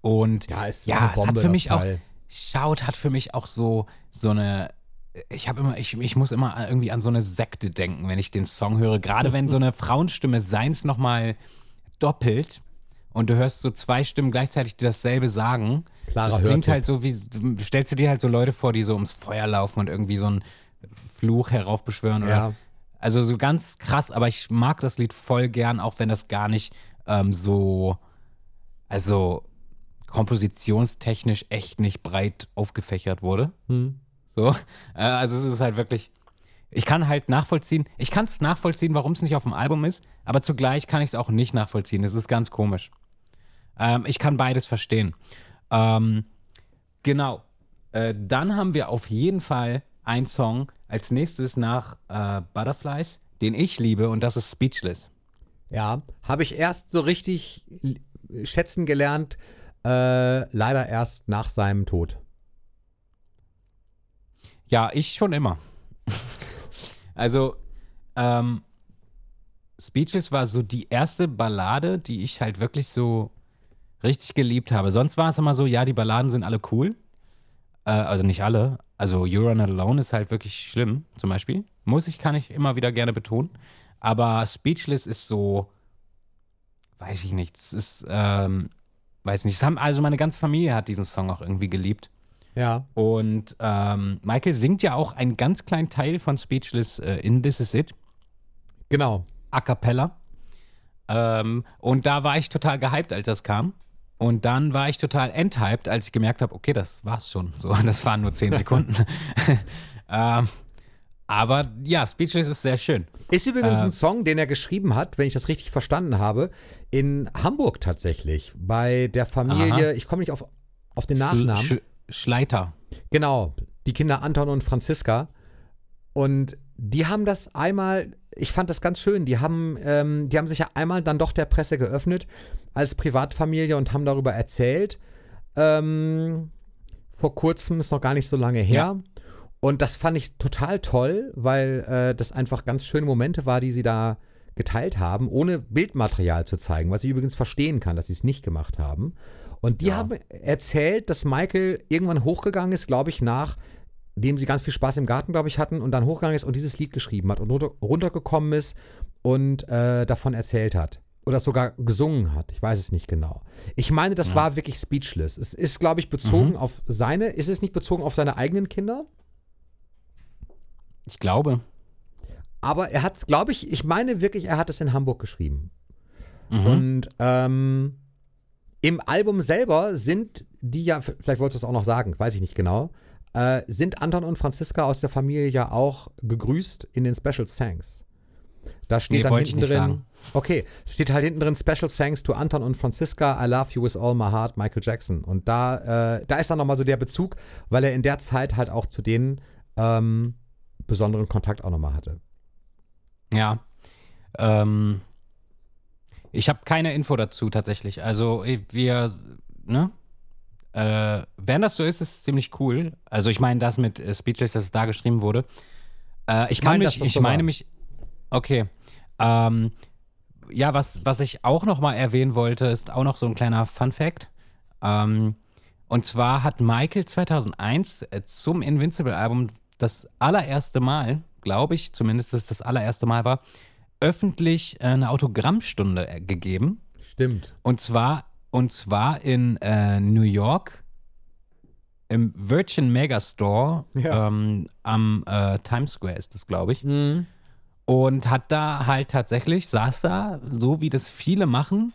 Und Ja, es ist ja es hat für mich auch. Shout hat für mich auch so, so eine, ich habe immer, ich, ich muss immer irgendwie an so eine Sekte denken, wenn ich den Song höre. Gerade wenn so eine Frauenstimme seins nochmal doppelt und du hörst so zwei Stimmen gleichzeitig, die dasselbe sagen. Klarer das klingt halt so wie, stellst du dir halt so Leute vor, die so ums Feuer laufen und irgendwie so einen Fluch heraufbeschwören oder Ja. also so ganz krass, aber ich mag das Lied voll gern, auch wenn das gar nicht ähm, so, also kompositionstechnisch echt nicht breit aufgefächert wurde. So, äh, also es ist halt wirklich, ich kann halt nachvollziehen, ich kann es nachvollziehen, warum es nicht auf dem Album ist, aber zugleich kann ich es auch nicht nachvollziehen. Es ist ganz komisch. Ähm, ich kann beides verstehen. Ähm, genau. Äh, dann haben wir auf jeden Fall einen Song als nächstes nach äh, Butterflies, den ich liebe, und das ist Speechless. Ja, habe ich erst so richtig schätzen gelernt, äh, leider erst nach seinem Tod. Ja, ich schon immer. also, ähm, Speechless war so die erste Ballade, die ich halt wirklich so richtig geliebt habe. Sonst war es immer so, ja, die Balladen sind alle cool. Äh, also nicht alle. Also You're Not Alone ist halt wirklich schlimm, zum Beispiel. Muss ich, kann ich immer wieder gerne betonen. Aber Speechless ist so, weiß ich nicht, es ist, ähm, weiß nicht. Haben, also meine ganze Familie hat diesen Song auch irgendwie geliebt. Ja. Und ähm, Michael singt ja auch einen ganz kleinen Teil von Speechless äh, in This Is It, Genau. a cappella. Ähm, und da war ich total gehypt, als das kam. Und dann war ich total enthyped, als ich gemerkt habe, okay, das war's schon. So, <laughs> das waren nur 10 <laughs> Sekunden. <laughs> ähm, aber ja, Speechless ist sehr schön. Ist übrigens Äh, ein Song, den er geschrieben hat, wenn ich das richtig verstanden habe, in Hamburg tatsächlich. Bei der Familie, Aha. ich komme nicht auf, auf den Nachnamen. Sch Schleiter. Genau, die Kinder Anton und Franziska. Und die haben das einmal, ich fand das ganz schön, die haben, ähm, die haben sich ja einmal dann doch der Presse geöffnet als Privatfamilie und haben darüber erzählt. Ähm, vor kurzem, ist noch gar nicht so lange her. Und das fand ich total toll, weil äh, das einfach ganz schöne Momente war, die sie da geteilt haben, ohne Bildmaterial zu zeigen, was ich übrigens verstehen kann, dass sie es nicht gemacht haben. Und die haben erzählt, dass Michael irgendwann hochgegangen ist, glaube ich, nach dem sie ganz viel Spaß im Garten, glaube ich, hatten und dann hochgegangen ist und dieses Lied geschrieben hat und runter, runtergekommen ist und äh, davon erzählt hat. Oder sogar gesungen hat. Ich weiß es nicht genau. Ich meine, das war wirklich speechless. Es ist, glaube ich, bezogen auf seine. Ist es nicht bezogen auf seine eigenen Kinder? Ich glaube. Aber er hat, glaube ich, ich meine wirklich, er hat es in Hamburg geschrieben. Mhm. Und ähm, im Album selber sind die ja, vielleicht wolltest du es auch noch sagen, weiß ich nicht genau, äh, sind Anton und Franziska aus der Familie ja auch gegrüßt in den Special Thanks. Da steht Nee, dann hinten drin, sagen. okay, steht halt hinten drin Special Thanks to Anton und Franziska, I love you with all my heart, Michael Jackson. Und da, äh, da ist dann nochmal so der Bezug, weil er in der Zeit halt auch zu denen ähm, besonderen Kontakt auch nochmal hatte. Ja. Ähm, ich habe keine Info dazu tatsächlich. Also eh, wir, ne? Äh, wenn das so ist, ist es ziemlich cool. Also ich meine das mit äh, Speechless, dass es da geschrieben wurde. Äh, ich kann meine, mich, ich so meine war. mich, okay. Ähm, ja, was, was ich auch noch mal erwähnen wollte, ist auch noch so ein kleiner Fun Fact. Ähm, und zwar hat Michael 2001 äh, zum Invincible-Album das allererste Mal, glaube ich, zumindest dass das allererste Mal war, öffentlich äh, eine Autogrammstunde äh, gegeben. Stimmt. Und zwar, und zwar in äh, New York im Virgin Megastore Ja. ähm, am äh, Times Square ist das, glaube ich. Und hat da halt tatsächlich, saß da, so wie das viele machen,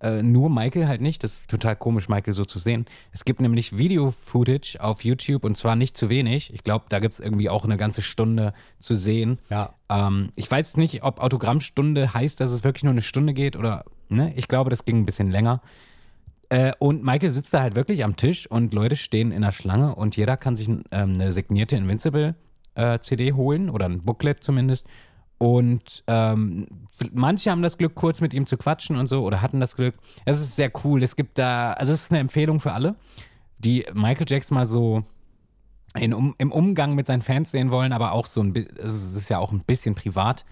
Äh, nur Michael halt nicht. Das ist total komisch, Michael so zu sehen. Es gibt nämlich Video-Footage auf YouTube und zwar nicht zu wenig. Ich glaube, da gibt es irgendwie auch eine ganze Stunde zu sehen. Ja. Ähm, ich weiß nicht, ob Autogrammstunde heißt, dass es wirklich nur eine Stunde geht oder, ne? Ich glaube, das ging ein bisschen länger. Äh, und Michael sitzt da halt wirklich am Tisch und Leute stehen in der Schlange und jeder kann sich ähm, eine signierte Invincible äh, CD holen oder ein Booklet zumindest. Und ähm, manche haben das Glück, kurz mit ihm zu quatschen und so, oder hatten das Glück. Es ist sehr cool. Es gibt da, also es ist eine Empfehlung für alle, die Michael Jackson mal so in, um, im Umgang mit seinen Fans sehen wollen, aber auch so ein bisschen, es ist ja auch ein bisschen privat.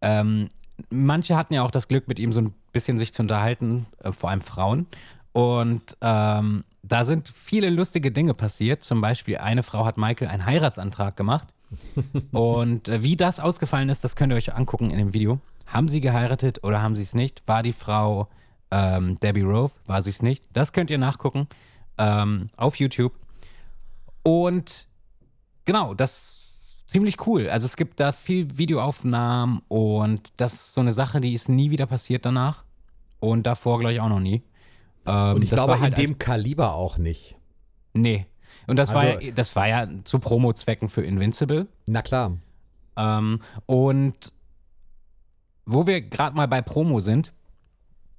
Ähm, manche hatten ja auch das Glück, mit ihm so ein bisschen sich zu unterhalten, äh, vor allem Frauen. Und ähm, da sind viele lustige Dinge passiert. Zum Beispiel eine Frau hat Michael einen Heiratsantrag gemacht. <laughs> Und äh, wie das ausgefallen ist, das könnt ihr euch angucken in dem Video. Haben sie geheiratet oder haben sie es nicht? War die Frau ähm, Debbie Rove? War sie es nicht? Das könnt ihr nachgucken ähm, auf YouTube. Und genau, das ist ziemlich cool. Also es gibt da viel Videoaufnahmen und das ist so eine Sache, die ist nie wieder passiert danach. Und davor, glaube ich, auch noch nie. Ähm, Und ich das glaube, war halt in dem Kaliber auch nicht. Nee. Und das, war Also- ja, das war ja zu Promo-Zwecken für Invincible. Na klar. Ähm, und wo wir gerade mal bei Promo sind,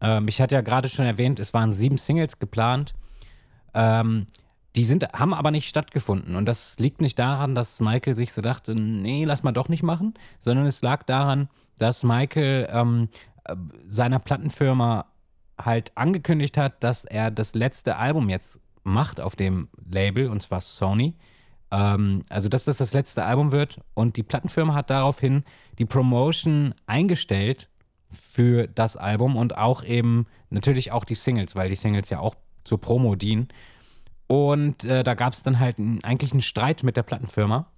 ähm, ich hatte ja gerade schon erwähnt, es waren sieben Singles geplant. Ähm, die sind, haben aber nicht stattgefunden. Und das liegt nicht daran, dass Michael sich so dachte, nee, lass mal doch nicht machen, sondern es lag daran, dass Michael ähm, äh, seiner Plattenfirma halt angekündigt hat, dass er das letzte Album jetzt macht auf dem Label, und zwar Sony. Ähm, also, dass das das letzte Album wird. Und die Plattenfirma hat daraufhin die Promotion eingestellt für das Album und auch eben natürlich auch die Singles, weil die Singles ja auch zur Promo dienen. Und äh, da gab es dann halt einen, eigentlich einen Streit mit der Plattenfirma.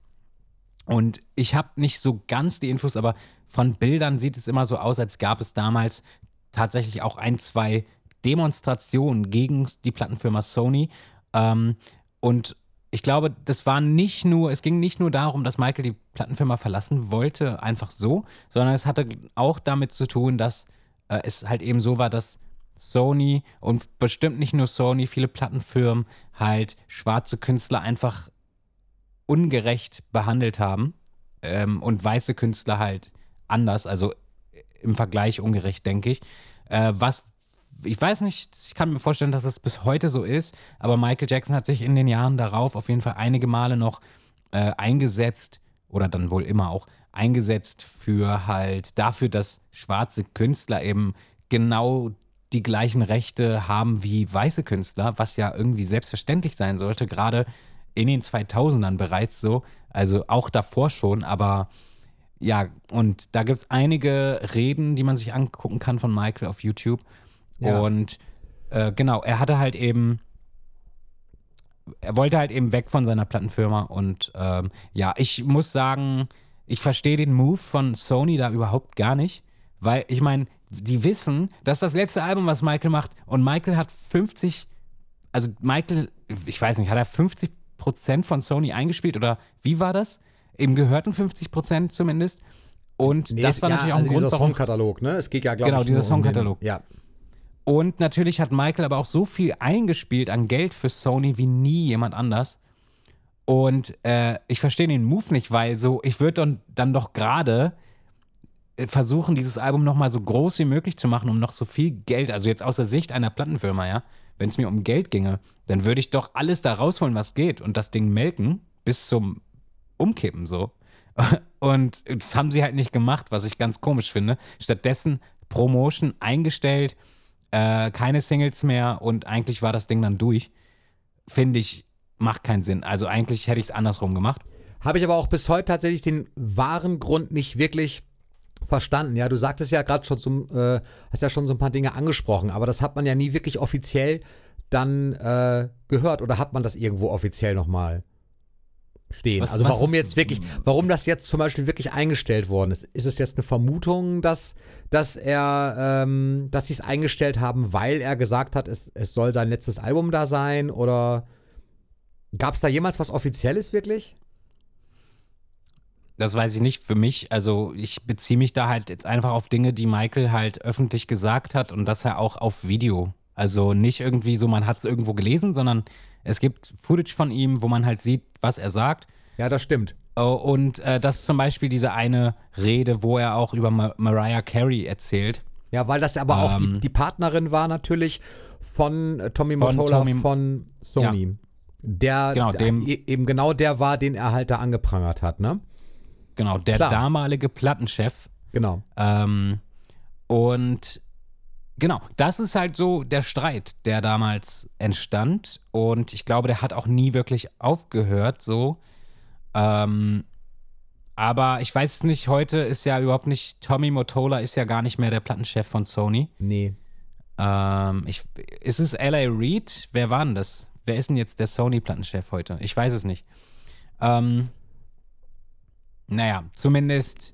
Und ich habe nicht so ganz die Infos, aber von Bildern sieht es immer so aus, als gab es damals tatsächlich auch ein, zwei Demonstrationen gegen die Plattenfirma Sony. Ähm, und ich glaube, das war nicht nur, es ging nicht nur darum, dass Michael die Plattenfirma verlassen wollte, einfach so, sondern es hatte auch damit zu tun, dass äh, es halt eben so war, dass Sony und bestimmt nicht nur Sony, viele Plattenfirmen halt schwarze Künstler einfach ungerecht behandelt haben ähm, und weiße Künstler halt anders, also im Vergleich ungerecht, denke ich. Äh, was, ich weiß nicht, ich kann mir vorstellen, dass es bis heute so ist, aber Michael Jackson hat sich in den Jahren darauf auf jeden Fall einige Male noch äh, eingesetzt oder dann wohl immer auch eingesetzt für halt dafür, dass schwarze Künstler eben genau die gleichen Rechte haben wie weiße Künstler, was ja irgendwie selbstverständlich sein sollte, gerade in den 2000ern bereits so, also auch davor schon, aber ja, und da gibt es einige Reden, die man sich angucken kann von Michael auf YouTube. Ja. Und äh, genau, er hatte halt eben, er wollte halt eben weg von seiner Plattenfirma und ähm, ja, ich muss sagen, ich verstehe den Move von Sony da überhaupt gar nicht, weil ich meine, die wissen, das ist das letzte Album, was Michael macht und Michael hat 50, also Michael, ich weiß nicht, hat er 50 Prozent von Sony eingespielt oder wie war das? Ihm gehörten 50 Prozent zumindest. Und Nee, das war ja, natürlich auch also ein Grund. Songkatalog, ne? Es geht ja, glaube Genau, ich, dieser nur um den- Songkatalog. Ja. Und natürlich hat Michael aber auch so viel eingespielt an Geld für Sony wie nie jemand anders. Und äh, ich verstehe den Move nicht, weil so, ich würde dann, dann doch gerade äh, versuchen, dieses Album nochmal so groß wie möglich zu machen, um noch so viel Geld, also jetzt aus der Sicht einer Plattenfirma, ja, wenn es mir um Geld ginge, dann würde ich doch alles da rausholen, was geht und das Ding melken bis zum Umkippen so. <laughs> Und das haben sie halt nicht gemacht, was ich ganz komisch finde. Stattdessen Promotion eingestellt, äh, keine Singles mehr und eigentlich war das Ding dann durch. Finde ich, macht keinen Sinn. Also eigentlich hätte ich es andersrum gemacht. Habe ich aber auch bis heute tatsächlich den wahren Grund nicht wirklich verstanden. Ja, du sagtest ja gerade schon zum, äh, hast ja schon so ein paar Dinge angesprochen, aber das hat man ja nie wirklich offiziell dann äh, gehört oder hat man das irgendwo offiziell nochmal stehen? Was- also was- warum jetzt wirklich, warum das jetzt zum Beispiel wirklich eingestellt worden ist? Ist es jetzt eine Vermutung, dass, dass er, ähm, dass sie es eingestellt haben, weil er gesagt hat, es, es soll sein letztes Album da sein oder gab es da jemals was Offizielles wirklich? Das weiß ich nicht für mich. Also ich beziehe mich da halt jetzt einfach auf Dinge, die Michael halt öffentlich gesagt hat und das ja auch auf Video. Also nicht irgendwie so, man hat es irgendwo gelesen, sondern es gibt Footage von ihm, wo man halt sieht, was er sagt. Ja, das stimmt. Oh, Und äh, das ist zum Beispiel diese eine Rede, wo er auch über Ma Mariah Carey erzählt. Ja, weil das aber auch die, Ähm. die Partnerin war natürlich von äh, Tommy Von Mottola Tommy- von Sony. Der Genau, dem- e- eben genau der war, den er halt da angeprangert hat, ne? Genau, der Klar. damalige Plattenchef. Genau. Ähm, und genau, das ist halt so der Streit, der damals entstand. Und ich glaube, der hat auch nie wirklich aufgehört, so. Ähm, aber ich weiß es nicht, heute ist ja überhaupt nicht, Tommy Mottola ist ja gar nicht mehr der Plattenchef von Sony. Nee. Ähm, ich, ist es L.A. Reid? Wer war denn das? Wer ist denn jetzt der Sony-Plattenchef heute? Ich weiß es nicht. Ähm, naja, zumindest,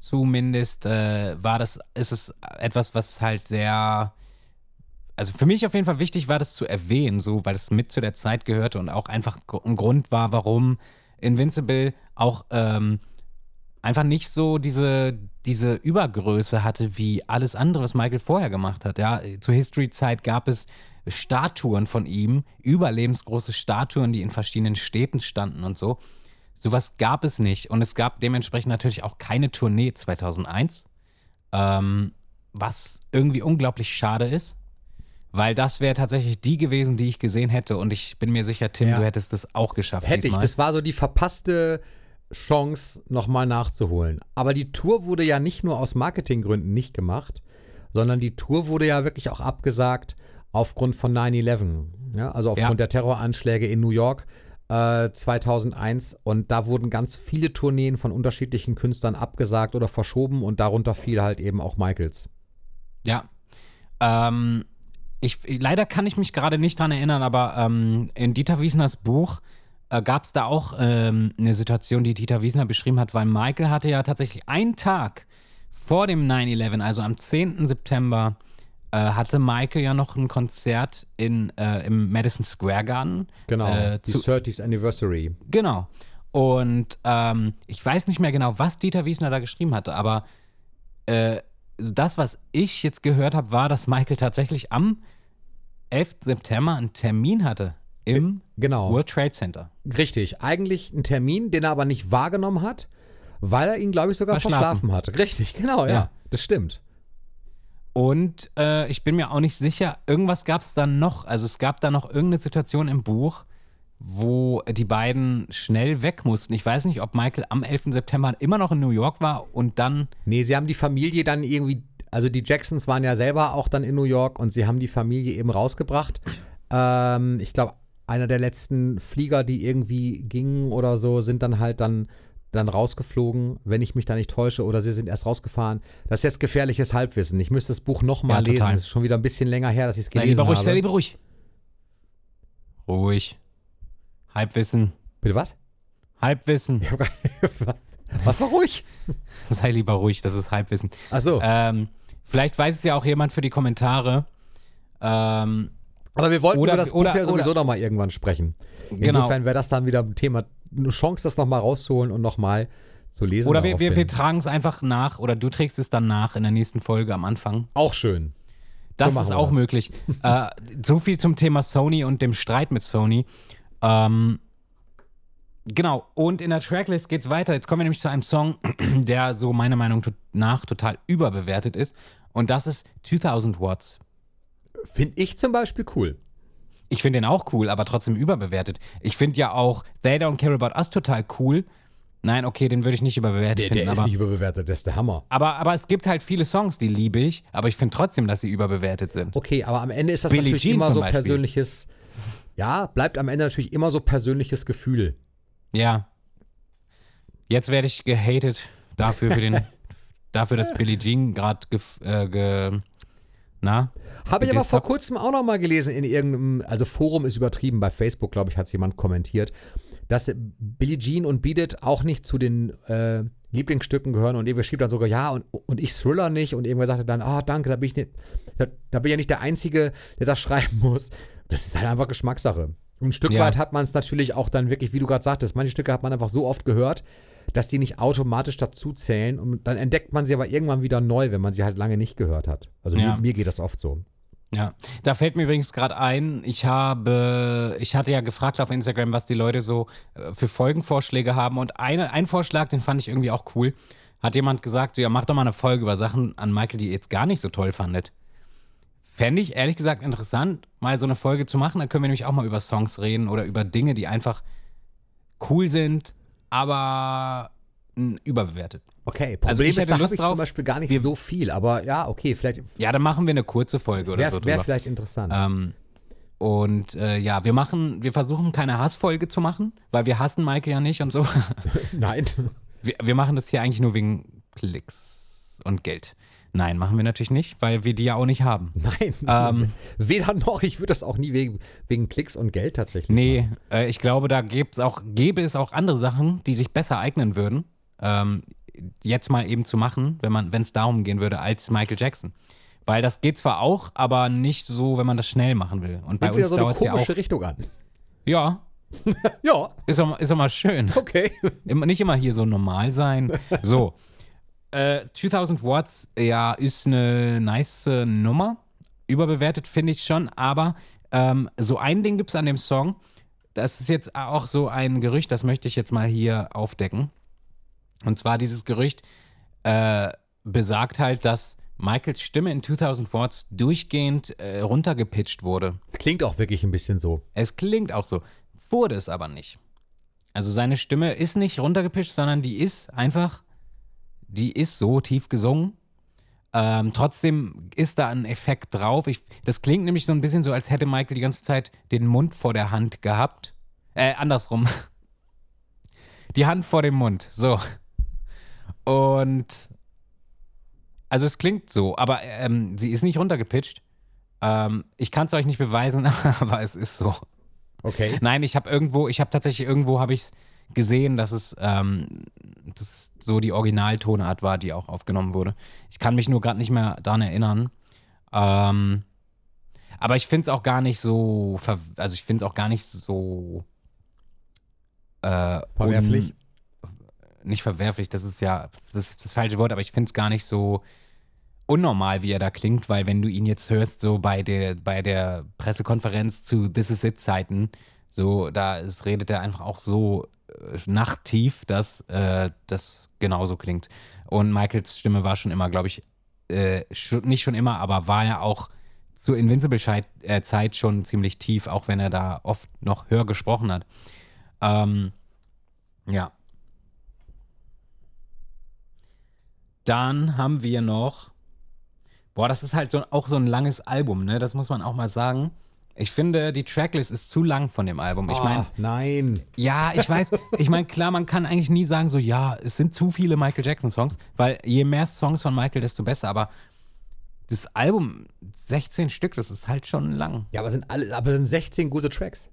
zumindest äh, war das, ist es etwas, was halt sehr, also für mich auf jeden Fall wichtig war, das zu erwähnen, so, weil es mit zu der Zeit gehörte und auch einfach ein Grund war, warum Invincible auch ähm, einfach nicht so diese, diese Übergröße hatte wie alles andere, was Michael vorher gemacht hat. Ja, zur History-Zeit gab es Statuen von ihm, überlebensgroße Statuen, die in verschiedenen Städten standen und so. Sowas gab es nicht. Und es gab dementsprechend natürlich auch keine Tournee 2001, ähm, was irgendwie unglaublich schade ist. Weil das wäre tatsächlich die gewesen, die ich gesehen hätte. Und ich bin mir sicher, Tim, Ja. du hättest das auch geschafft. Hätte ich. diesmal. Das war so die verpasste Chance, nochmal nachzuholen. Aber die Tour wurde ja nicht nur aus Marketinggründen nicht gemacht, sondern die Tour wurde ja wirklich auch abgesagt aufgrund von 9-11. Ja, also aufgrund Ja. der Terroranschläge in New York äh, 2001. Und da wurden ganz viele Tourneen von unterschiedlichen Künstlern abgesagt oder verschoben und darunter fiel halt eben auch Michaels. Ja. Ähm, ich, leider kann ich mich gerade nicht dran erinnern, aber ähm, in Dieter Wiesners Buch äh, gab es da auch ähm, eine Situation, die Dieter Wiesner beschrieben hat, weil Michael hatte ja tatsächlich einen Tag vor dem 9-11, also am 10. September, äh, hatte Michael ja noch ein Konzert in, äh, im Madison Square Garden. Genau, Äh, die zu, 30th Anniversary. Genau. Und ähm, ich weiß nicht mehr genau, was Dieter Wiesner da geschrieben hatte, aber äh, das, was ich jetzt gehört habe, war, dass Michael tatsächlich am 11. September einen Termin hatte im Genau. World Trade Center. Richtig, eigentlich ein Termin, den er aber nicht wahrgenommen hat, weil er ihn, glaube ich, sogar Verschlafen. verschlafen hat. Richtig, genau, ja. Ja. Das stimmt. Und äh, ich bin mir auch nicht sicher, irgendwas gab es dann noch. Also es gab da noch irgendeine Situation im Buch, wo die beiden schnell weg mussten. Ich weiß nicht, ob Michael am 11. September immer noch in New York war und dann Nee, sie haben die Familie dann irgendwie, also die Jacksons waren ja selber auch dann in New York und sie haben die Familie eben rausgebracht. Ähm, ich glaube, einer der letzten Flieger, die irgendwie gingen oder so, sind dann halt dann, dann rausgeflogen, wenn ich mich da nicht täusche, oder sie sind erst rausgefahren. Das ist jetzt gefährliches Halbwissen. Ich müsste das Buch nochmal Ja, lesen. total. Es ist schon wieder ein bisschen länger her, dass ich es Sei gelesen lieber ruhig, habe. sei lieber ruhig. Ruhig. Halbwissen. Bitte was? Halbwissen. Ich hab gar <laughs> was? Was war ruhig? <laughs> Sei lieber ruhig, das ist Halbwissen. Achso. Ähm, vielleicht weiß es ja auch jemand für die Kommentare. Ähm, Aber wir wollten Oder- über das Buch oder- ja sowieso oder- noch mal irgendwann sprechen. Genau. Insofern wäre das dann wieder ein Thema, eine Chance, das noch mal rauszuholen und noch mal zu lesen. oder wir, wir, wir tragen es einfach nach oder du trägst es dann nach in der nächsten Folge am Anfang. Auch schön. Das machen ist auch das. möglich. <laughs> äh, so viel zum Thema Sony und dem Streit mit Sony. Ähm, genau, und in der Tracklist geht's weiter. Jetzt kommen wir nämlich zu einem Song, <clears throat> der so meiner Meinung nach total überbewertet ist. Und das ist 2000 Watts. Finde ich zum Beispiel cool. Ich finde den auch cool, aber trotzdem überbewertet. Ich finde ja auch They Don't Care About Us total cool. Nein, okay, den würde ich nicht überbewertet Der, finden. der ist aber, nicht überbewertet, der ist der Hammer. aber, aber es gibt halt viele Songs, die liebe ich, aber ich finde trotzdem, dass sie überbewertet sind. Okay, aber am Ende ist das Billie natürlich Jean immer so Beispiel. persönliches. Ja, bleibt am Ende natürlich immer so persönliches Gefühl. Ja. Jetzt werde ich gehatet dafür, für den, <laughs> dafür dass Billie Jean gerade äh, ge, na? Habe ich aber vor kurzem auch noch mal gelesen in irgendeinem, also Forum ist übertrieben, bei Facebook, glaube ich, hat es jemand kommentiert, dass Billie Jean und Beat It auch nicht zu den äh, Lieblingsstücken gehören und irgendwer schrieb dann sogar, ja, und, und ich Thriller nicht und irgendwer sagte dann, ah, danke, da bin ich nicht, da, da bin ich ja nicht der Einzige, der das <laughs> schreiben muss. Das ist halt einfach Geschmackssache. Ein Stück Ja. weit hat man es natürlich auch dann wirklich, wie du gerade sagtest, manche Stücke hat man einfach so oft gehört, dass die nicht automatisch dazu zählen und dann entdeckt man sie aber irgendwann wieder neu, wenn man sie halt lange nicht gehört hat. Also Ja. mir, mir geht das oft so. Ja, da fällt mir übrigens gerade ein, ich habe, ich hatte ja gefragt auf Instagram, was die Leute so äh, für Folgenvorschläge haben und eine, ein Vorschlag, den fand ich irgendwie auch cool, hat jemand gesagt, so, ja, mach doch mal eine Folge über Sachen an Michael, die ihr jetzt gar nicht so toll fandet. Fände ich ehrlich gesagt interessant, mal so eine Folge zu machen. Dann können wir nämlich auch mal über Songs reden oder über Dinge, die einfach cool sind, aber überbewertet. Okay, Problem Also ich ist, hätte da Lust ich drauf. zum Beispiel gar nicht Wir- so viel, aber ja, okay, vielleicht Ja, dann machen wir eine kurze Folge oder wäre so wär drüber. vielleicht interessant. Ähm, und äh, ja, wir machen, wir versuchen keine Hassfolge zu machen, weil wir hassen Michael ja nicht und so. <laughs> Nein. Wir, wir machen das hier eigentlich nur wegen Klicks und Geld. Nein, machen wir natürlich nicht, weil wir die ja auch nicht haben. <laughs> Nein. Ähm. Weder noch, ich würde das auch nie wegen, wegen Klicks und Geld tatsächlich. Nee, äh, ich glaube, da gibt's auch, gäbe es auch andere Sachen, die sich besser eignen würden, ähm, jetzt mal eben zu machen, wenn man, wenn es darum gehen würde, als Michael Jackson. Weil das geht zwar auch, aber nicht so, wenn man das schnell machen will. Und bei Nimmt uns so dauert es ja auch. Richtung an. Ja, <laughs> Ja, ist doch, ist doch mal schön. okay. Immer, nicht immer hier so normal sein. <laughs> So. Äh, 2000 Watts, ja, ist eine nice äh, Nummer. Überbewertet finde ich schon, aber ähm, so ein Ding gibt es an dem Song. Das ist jetzt auch so ein Gerücht, das möchte ich jetzt mal hier aufdecken. Und zwar dieses Gerücht äh, besagt halt, dass Michaels Stimme in 2000 Watts durchgehend äh, runtergepitcht wurde. Klingt auch wirklich ein bisschen so. Es klingt auch so, wurde es aber nicht. Also seine Stimme ist nicht runtergepitcht, sondern die ist einfach, die ist so tief gesungen. Ähm, trotzdem ist da ein Effekt drauf. Ich, das klingt nämlich so ein bisschen so, als hätte Michael die ganze Zeit den Mund vor der Hand gehabt. Äh, andersrum. <laughs> Die Hand vor dem Mund. So. Und also es klingt so, aber ähm, sie ist nicht runtergepitcht. Ähm, ich kann es euch nicht beweisen, <laughs> aber es ist so. Okay. Nein, ich habe irgendwo, ich habe tatsächlich irgendwo habe ich gesehen, dass es ähm, das so die Originaltonart war, die auch aufgenommen wurde. Ich kann mich nur gerade nicht mehr daran erinnern. Ähm, aber ich finde es auch gar nicht so, also ich finde es auch gar nicht so äh, Verwerflich? nicht verwerflich, das ist ja das ist das falsche Wort, aber ich finde es gar nicht so unnormal, wie er da klingt, weil wenn du ihn jetzt hörst, so bei der, bei der Pressekonferenz zu This Is It Zeiten, so, da ist, redet er einfach auch so nachttief, dass äh, das genauso klingt. Und Michaels Stimme war schon immer, glaube ich, äh, schon, nicht schon immer, aber war ja auch zur Invincible-Zeit schon ziemlich tief, auch wenn er da oft noch höher gesprochen hat. Ähm, ja. Dann haben wir noch. Boah, das ist halt so, auch so ein langes Album, ne? Das muss man auch mal sagen. Ich finde, die Tracklist ist zu lang von dem Album. Ich meine, Ah, nein. ja, ich weiß. Ich meine, klar, man kann eigentlich nie sagen, so, ja, es sind zu viele Michael Jackson-Songs, weil je mehr Songs von Michael, desto besser. Aber das Album, 16 Stück, das ist halt schon lang. Ja, aber sind alle, aber sind 16 gute Tracks.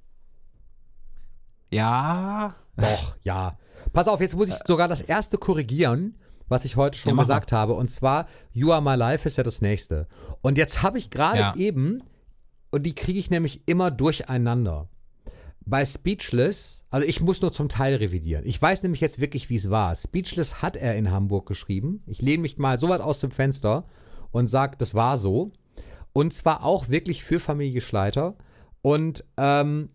Ja. Doch, ja. Pass auf, jetzt muss ich sogar das erste korrigieren, was ich heute schon Ja, gesagt habe. Und zwar, You Are My Life ist ja das nächste. Und jetzt habe ich gerade Ja. eben, und die kriege ich nämlich immer durcheinander. Bei Speechless, also ich muss nur zum Teil revidieren. Ich weiß nämlich jetzt wirklich, wie es war. Speechless hat er in Hamburg geschrieben. Ich lehne mich mal so weit aus dem Fenster und sage, das war so. Und zwar auch wirklich für Familie Schleiter. Und ähm,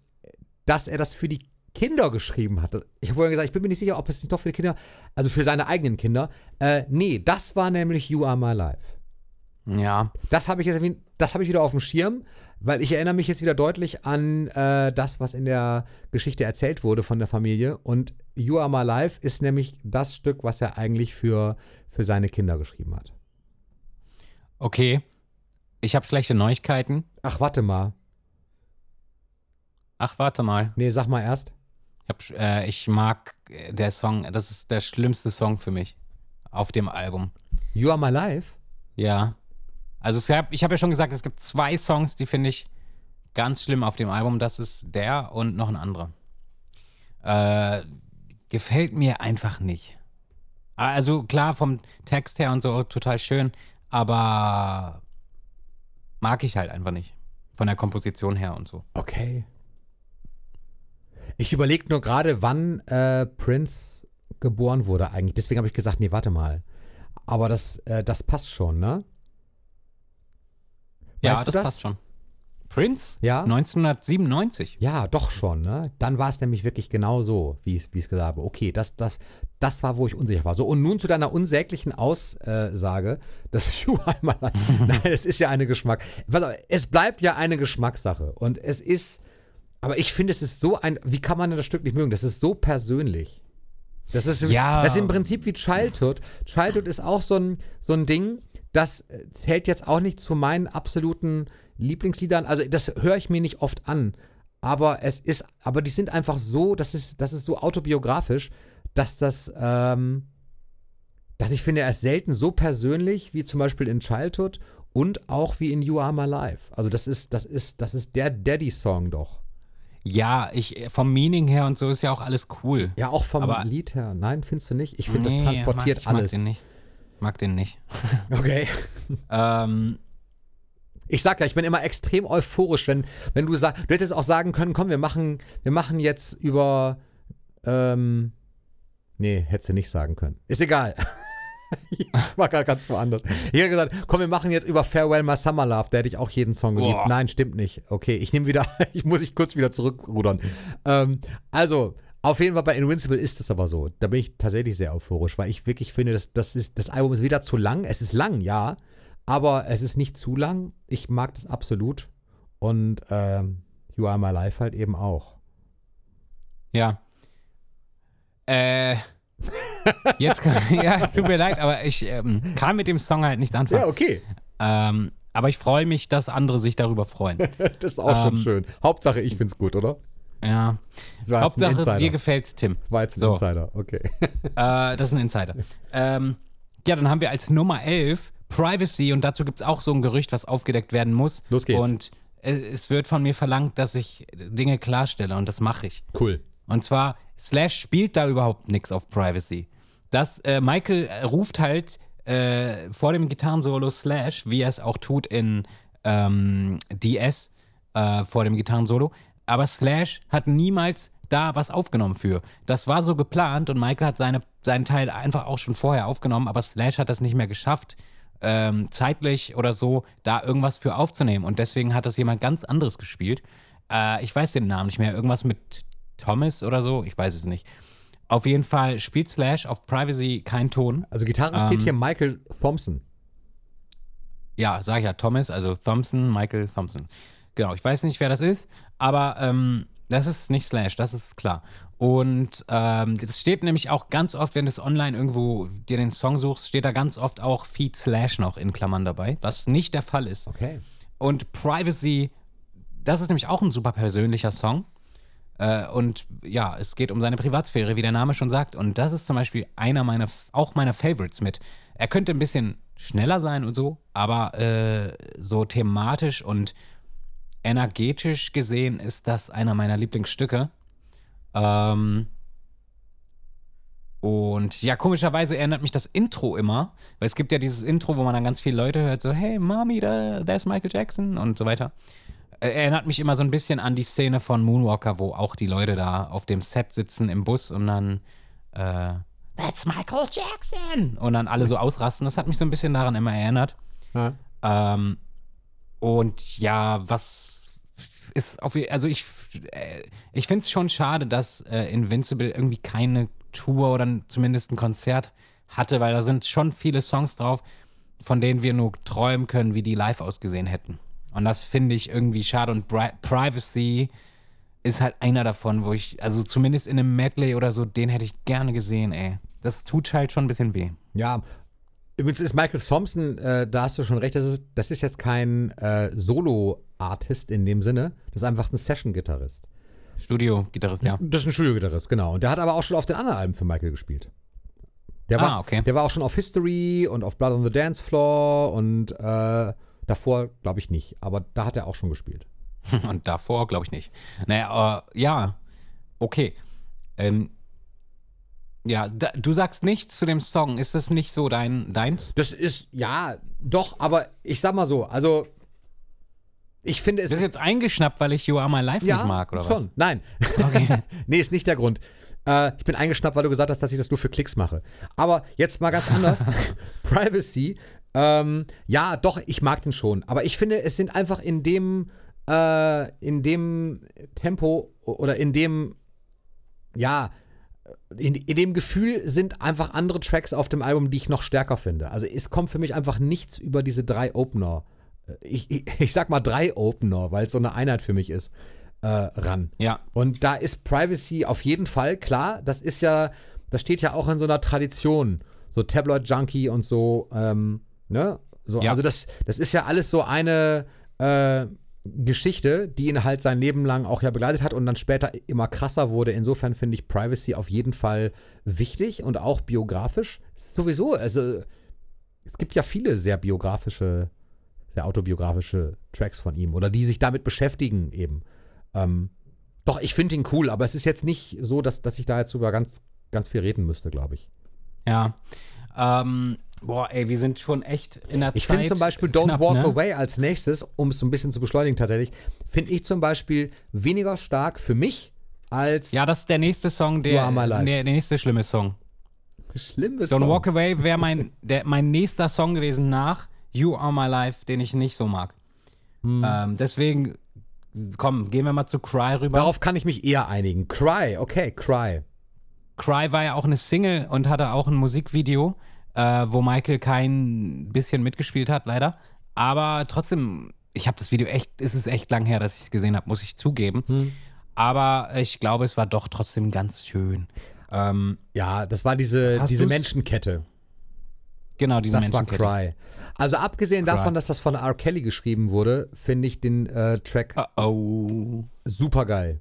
dass er das für die Kinder geschrieben hatte. Ich habe vorhin gesagt, ich bin mir nicht sicher, ob es nicht doch für die Kinder, also für seine eigenen Kinder. Äh, nee, das war nämlich You Are My Life. Ja. Das habe ich jetzt, das habe ich wieder auf dem Schirm, weil ich erinnere mich jetzt wieder deutlich an äh, das, was in der Geschichte erzählt wurde von der Familie. Und You Are My Life ist nämlich das Stück, was er eigentlich für, für seine Kinder geschrieben hat. Okay. Ich habe schlechte Neuigkeiten. Ach, warte mal. Ach, warte mal. Nee, sag mal erst. Ich, hab, äh, ich mag äh, der Song, das ist der schlimmste Song für mich auf dem Album. You Are My Life? Ja. Also es gab, ich habe ja schon gesagt, es gibt zwei Songs, die finde ich ganz schlimm auf dem Album. Das ist der und noch ein anderer. Äh, gefällt mir einfach nicht. Also klar, vom Text her und so total schön, aber mag ich halt einfach nicht. Von der Komposition her und so. Okay. Ich überlege nur gerade, wann äh, Prince geboren wurde eigentlich. Deswegen habe ich gesagt, nee, warte mal. Aber das, äh, das passt schon, ne? Ja, Weißt das, das? passt schon. Prince? Ja. 1997. Ja, doch schon, ne? Dann war es nämlich wirklich genau so, wie ich es gesagt habe. Okay, das, das, das war, wo ich unsicher war. So, und nun zu deiner unsäglichen Aussage, dass <laughs> My Life. <laughs> Nein, es ist ja eine Geschmack. Es bleibt ja eine Geschmackssache. Und es ist, aber ich finde, es ist so ein, wie kann man denn das Stück nicht mögen? Das ist so persönlich. Das ist, Ja. das ist im Prinzip wie Childhood. Childhood ist auch so ein, so ein Ding, das äh, zählt jetzt auch nicht zu meinen absoluten Lieblingsliedern. Also das höre ich mir nicht oft an. Aber es ist, aber die sind einfach so, das ist, das ist so autobiografisch, dass das, ähm, dass ich finde, er ist selten so persönlich wie zum Beispiel in Childhood und auch wie in You Are My Life. Also das ist, das ist, das ist der Daddy-Song doch. Ja, ich, vom Meaning her und so ist ja auch alles cool. Ja, auch vom Aber- Lied her. Nein, findest du nicht? Ich finde, Nee, das transportiert mag, ich alles. Mag den nicht. Mag den nicht. <laughs> Okay. Ähm, Ich sag ja, ich bin immer extrem euphorisch, wenn, wenn du sagst, du hättest auch sagen können, komm, wir machen, wir machen jetzt über, ähm, nee, hättest du nicht sagen können. Ist egal. <laughs> ich war gerade ganz woanders. Ich hätte gesagt, komm, wir machen jetzt über Farewell My Summer Love, da hätte ich auch jeden Song geliebt. Boah. Nein, stimmt nicht. Okay, ich nehme wieder, <laughs> ich muss ich kurz wieder zurückrudern. Ähm, also, auf jeden Fall bei Invincible ist es aber so. Da bin ich tatsächlich sehr euphorisch, weil ich wirklich finde, dass das, ist, das Album ist weder zu lang, es ist lang, ja, aber es ist nicht zu lang. Ich mag das absolut. Und ähm, You Are My Life halt eben auch. ja. Äh. Jetzt kann, <laughs> ja, es tut mir leid, aber ich ähm, kann mit dem Song halt nichts anfangen. okay. Ähm, aber ich freue mich, dass andere sich darüber freuen. <laughs> Das ist auch schon Ähm, schön. Hauptsache, ich find's gut, oder? Ja. Hauptsache, dir gefällt's, Tim. War jetzt ein So. Insider, okay. <laughs> Äh, das ist ein Insider. ähm, ja, dann haben wir als Nummer 11 Privacy und dazu gibt es auch so ein Gerücht, was aufgedeckt werden muss. Los geht's. Und äh, es wird von mir verlangt, dass ich Dinge klarstelle und das mache ich. Cool. Und zwar, Slash spielt da überhaupt nichts auf Privacy. Das, äh, Michael äh, ruft halt äh, vor dem Gitarrensolo Slash, wie er es auch tut in ähm, DS, äh, vor dem Gitarrensolo. Aber Slash hat niemals da was aufgenommen für. Das war so geplant und Michael hat seine, seinen Teil einfach auch schon vorher aufgenommen, aber Slash hat das nicht mehr geschafft, ähm, zeitlich oder so, da irgendwas für aufzunehmen. Und deswegen hat das jemand ganz anderes gespielt. Äh, ich weiß den Namen nicht mehr. Irgendwas mit Thomas oder so? Ich weiß es nicht. Auf jeden Fall spielt Slash auf Privacy kein Ton. Also Gitarre Ähm, steht hier Michael Thompson. Ja, sag ich ja Thomas, also Thompson, Michael Thompson. Genau, ich weiß nicht, wer das ist, aber ähm, das ist nicht Slash, das ist klar. Und ähm, es steht nämlich auch ganz oft, wenn du es online irgendwo dir den Song suchst, steht da ganz oft auch Feed Slash noch in Klammern dabei, was nicht der Fall ist. Okay. Und Privacy, das ist nämlich auch ein super persönlicher Song. Äh, und ja, es geht um seine Privatsphäre, wie der Name schon sagt. Und das ist zum Beispiel einer meiner, auch meiner Favorites mit. Er könnte ein bisschen schneller sein und so, aber äh, so thematisch und energetisch gesehen ist das einer meiner Lieblingsstücke. Ähm, und ja, komischerweise erinnert mich das Intro immer, weil es gibt ja dieses Intro, wo man dann ganz viele Leute hört, so, hey, Mommy, da, there's Michael Jackson und so weiter. Äh, Erinnert mich immer so ein bisschen an die Szene von Moonwalker, wo auch die Leute da auf dem Set sitzen im Bus und dann, äh, that's Michael Jackson! Und dann alle so ausrasten. Das hat mich so ein bisschen daran immer erinnert. Ja. Ähm, und ja, was ist auf also ich äh, ich finde es schon schade, dass äh, Invincible irgendwie keine Tour oder zumindest ein Konzert hatte, weil da sind schon viele Songs drauf, von denen wir nur träumen können, wie die live ausgesehen hätten. Und das finde ich irgendwie schade und Bri Privacy ist halt einer davon, wo ich also zumindest in einem Medley oder so, den hätte ich gerne gesehen, ey. Das tut halt schon ein bisschen weh. Ja, übrigens ist Michael Thompson, äh, da hast du schon recht, das ist, das ist jetzt kein äh, Solo-Artist in dem Sinne, das ist einfach ein Session-Gitarrist. Studio-Gitarrist, ja. Das ist ein Studio-Gitarrist, genau. Und der hat aber auch schon auf den anderen Alben für Michael gespielt. Der Ah, war, okay. Der war auch schon auf History und auf Blood on the Dance Floor und äh, davor glaube ich nicht, aber da hat er auch schon gespielt. <laughs> Und davor glaube ich nicht. Naja, äh, ja, okay. Ähm, ja, da, du sagst nichts zu dem Song. Ist das nicht so dein deins? Das ist, ja, doch, aber ich sag mal so, also Ich finde es. Bist du jetzt eingeschnappt, weil ich You Are My Life ja, nicht mag, oder schon. was? Nein. Okay. <laughs> nee, ist nicht der Grund. Äh, ich bin eingeschnappt, weil du gesagt hast, dass ich das nur für Klicks mache. Aber jetzt mal ganz anders. <laughs> Privacy. Ähm, ja, doch, ich mag den schon. Aber ich finde, es sind einfach in dem, äh, in dem Tempo oder in dem, ja, in, in dem Gefühl sind einfach andere Tracks auf dem Album, die ich noch stärker finde. Also es kommt für mich einfach nichts über diese drei Opener. Ich, ich, ich sag mal drei Opener, weil es so eine Einheit für mich ist, äh, ran. Ja. Und da ist Privacy auf jeden Fall klar. Das ist ja, das steht ja auch in so einer Tradition. So Tabloid Junkie und so, ähm, ne? So, Ja. Also das, das ist ja alles so eine äh, Geschichte, die ihn halt sein Leben lang auch ja begleitet hat und dann später immer krasser wurde. Insofern finde ich Privacy auf jeden Fall wichtig und auch biografisch. Sowieso, also es gibt ja viele sehr biografische, sehr autobiografische Tracks von ihm oder die sich damit beschäftigen eben. Ähm, doch, ich finde ihn cool, aber es ist jetzt nicht so, dass, dass ich da jetzt über ganz, ganz viel reden müsste, glaube ich. Ja. Ähm, boah, ey, wir sind schon echt in der Ich Zeit. finde zum Beispiel Don't knapp, Walk ne? Away als nächstes, um es so ein bisschen zu beschleunigen tatsächlich, finde ich zum Beispiel weniger stark für mich als Ja, das ist der nächste Song, You der, Are My Life. der, der nächste schlimme Song. schlimmes Don't Song. Walk Away wäre mein, der, mein nächster Song gewesen nach You Are My Life, den ich nicht so mag. Hm. Ähm, deswegen, komm, gehen wir mal zu Cry rüber. Darauf kann ich mich eher einigen. Cry, okay, Cry. Cry war ja auch eine Single und hatte auch ein Musikvideo, äh, wo Michael kein bisschen mitgespielt hat, leider. Aber trotzdem, ich habe das Video echt, es ist echt lang her, dass ich es gesehen habe, muss ich zugeben. Hm. Aber ich glaube, es war doch trotzdem ganz schön. Ähm, Ja, das war diese, diese Menschenkette. genau, diese Das war Menschenkette. Cry. Also abgesehen Cry. davon, dass das von R. Kelly geschrieben wurde, finde ich den äh, Track Oh, oh. super geil.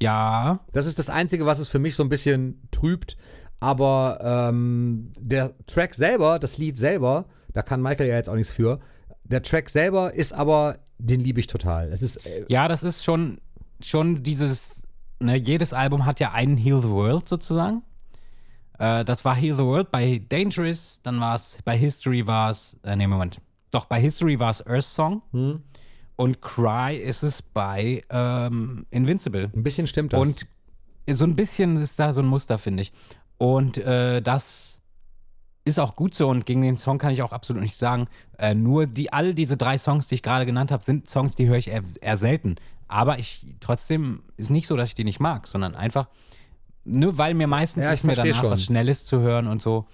Ja, Das ist das Einzige, was es für mich so ein bisschen trübt. Aber ähm, der Track selber, das Lied selber, da kann Michael ja jetzt auch nichts für. Der Track selber ist aber, den liebe ich total. Es ist, äh, Ja, das ist schon, schon dieses, ne, jedes Album hat ja einen Heal the World sozusagen. Äh, das war Heal the World bei Dangerous, dann war es, bei History war es, äh, nee, Moment. Doch, bei History war es Earth Song. Und Cry ist es bei ähm, Invincible. ein bisschen stimmt das. Und so ein bisschen ist da so ein Muster, finde ich. Und äh, das ist auch gut so und gegen den Song kann ich auch absolut nicht sagen. Äh, nur die, all diese drei Songs, die ich gerade genannt habe, sind Songs, die höre ich eher, eher selten. Aber ich trotzdem ist nicht so, dass ich die nicht mag, sondern einfach nur weil mir meistens Ja, ist mir danach schon. was Schnelles zu hören und so.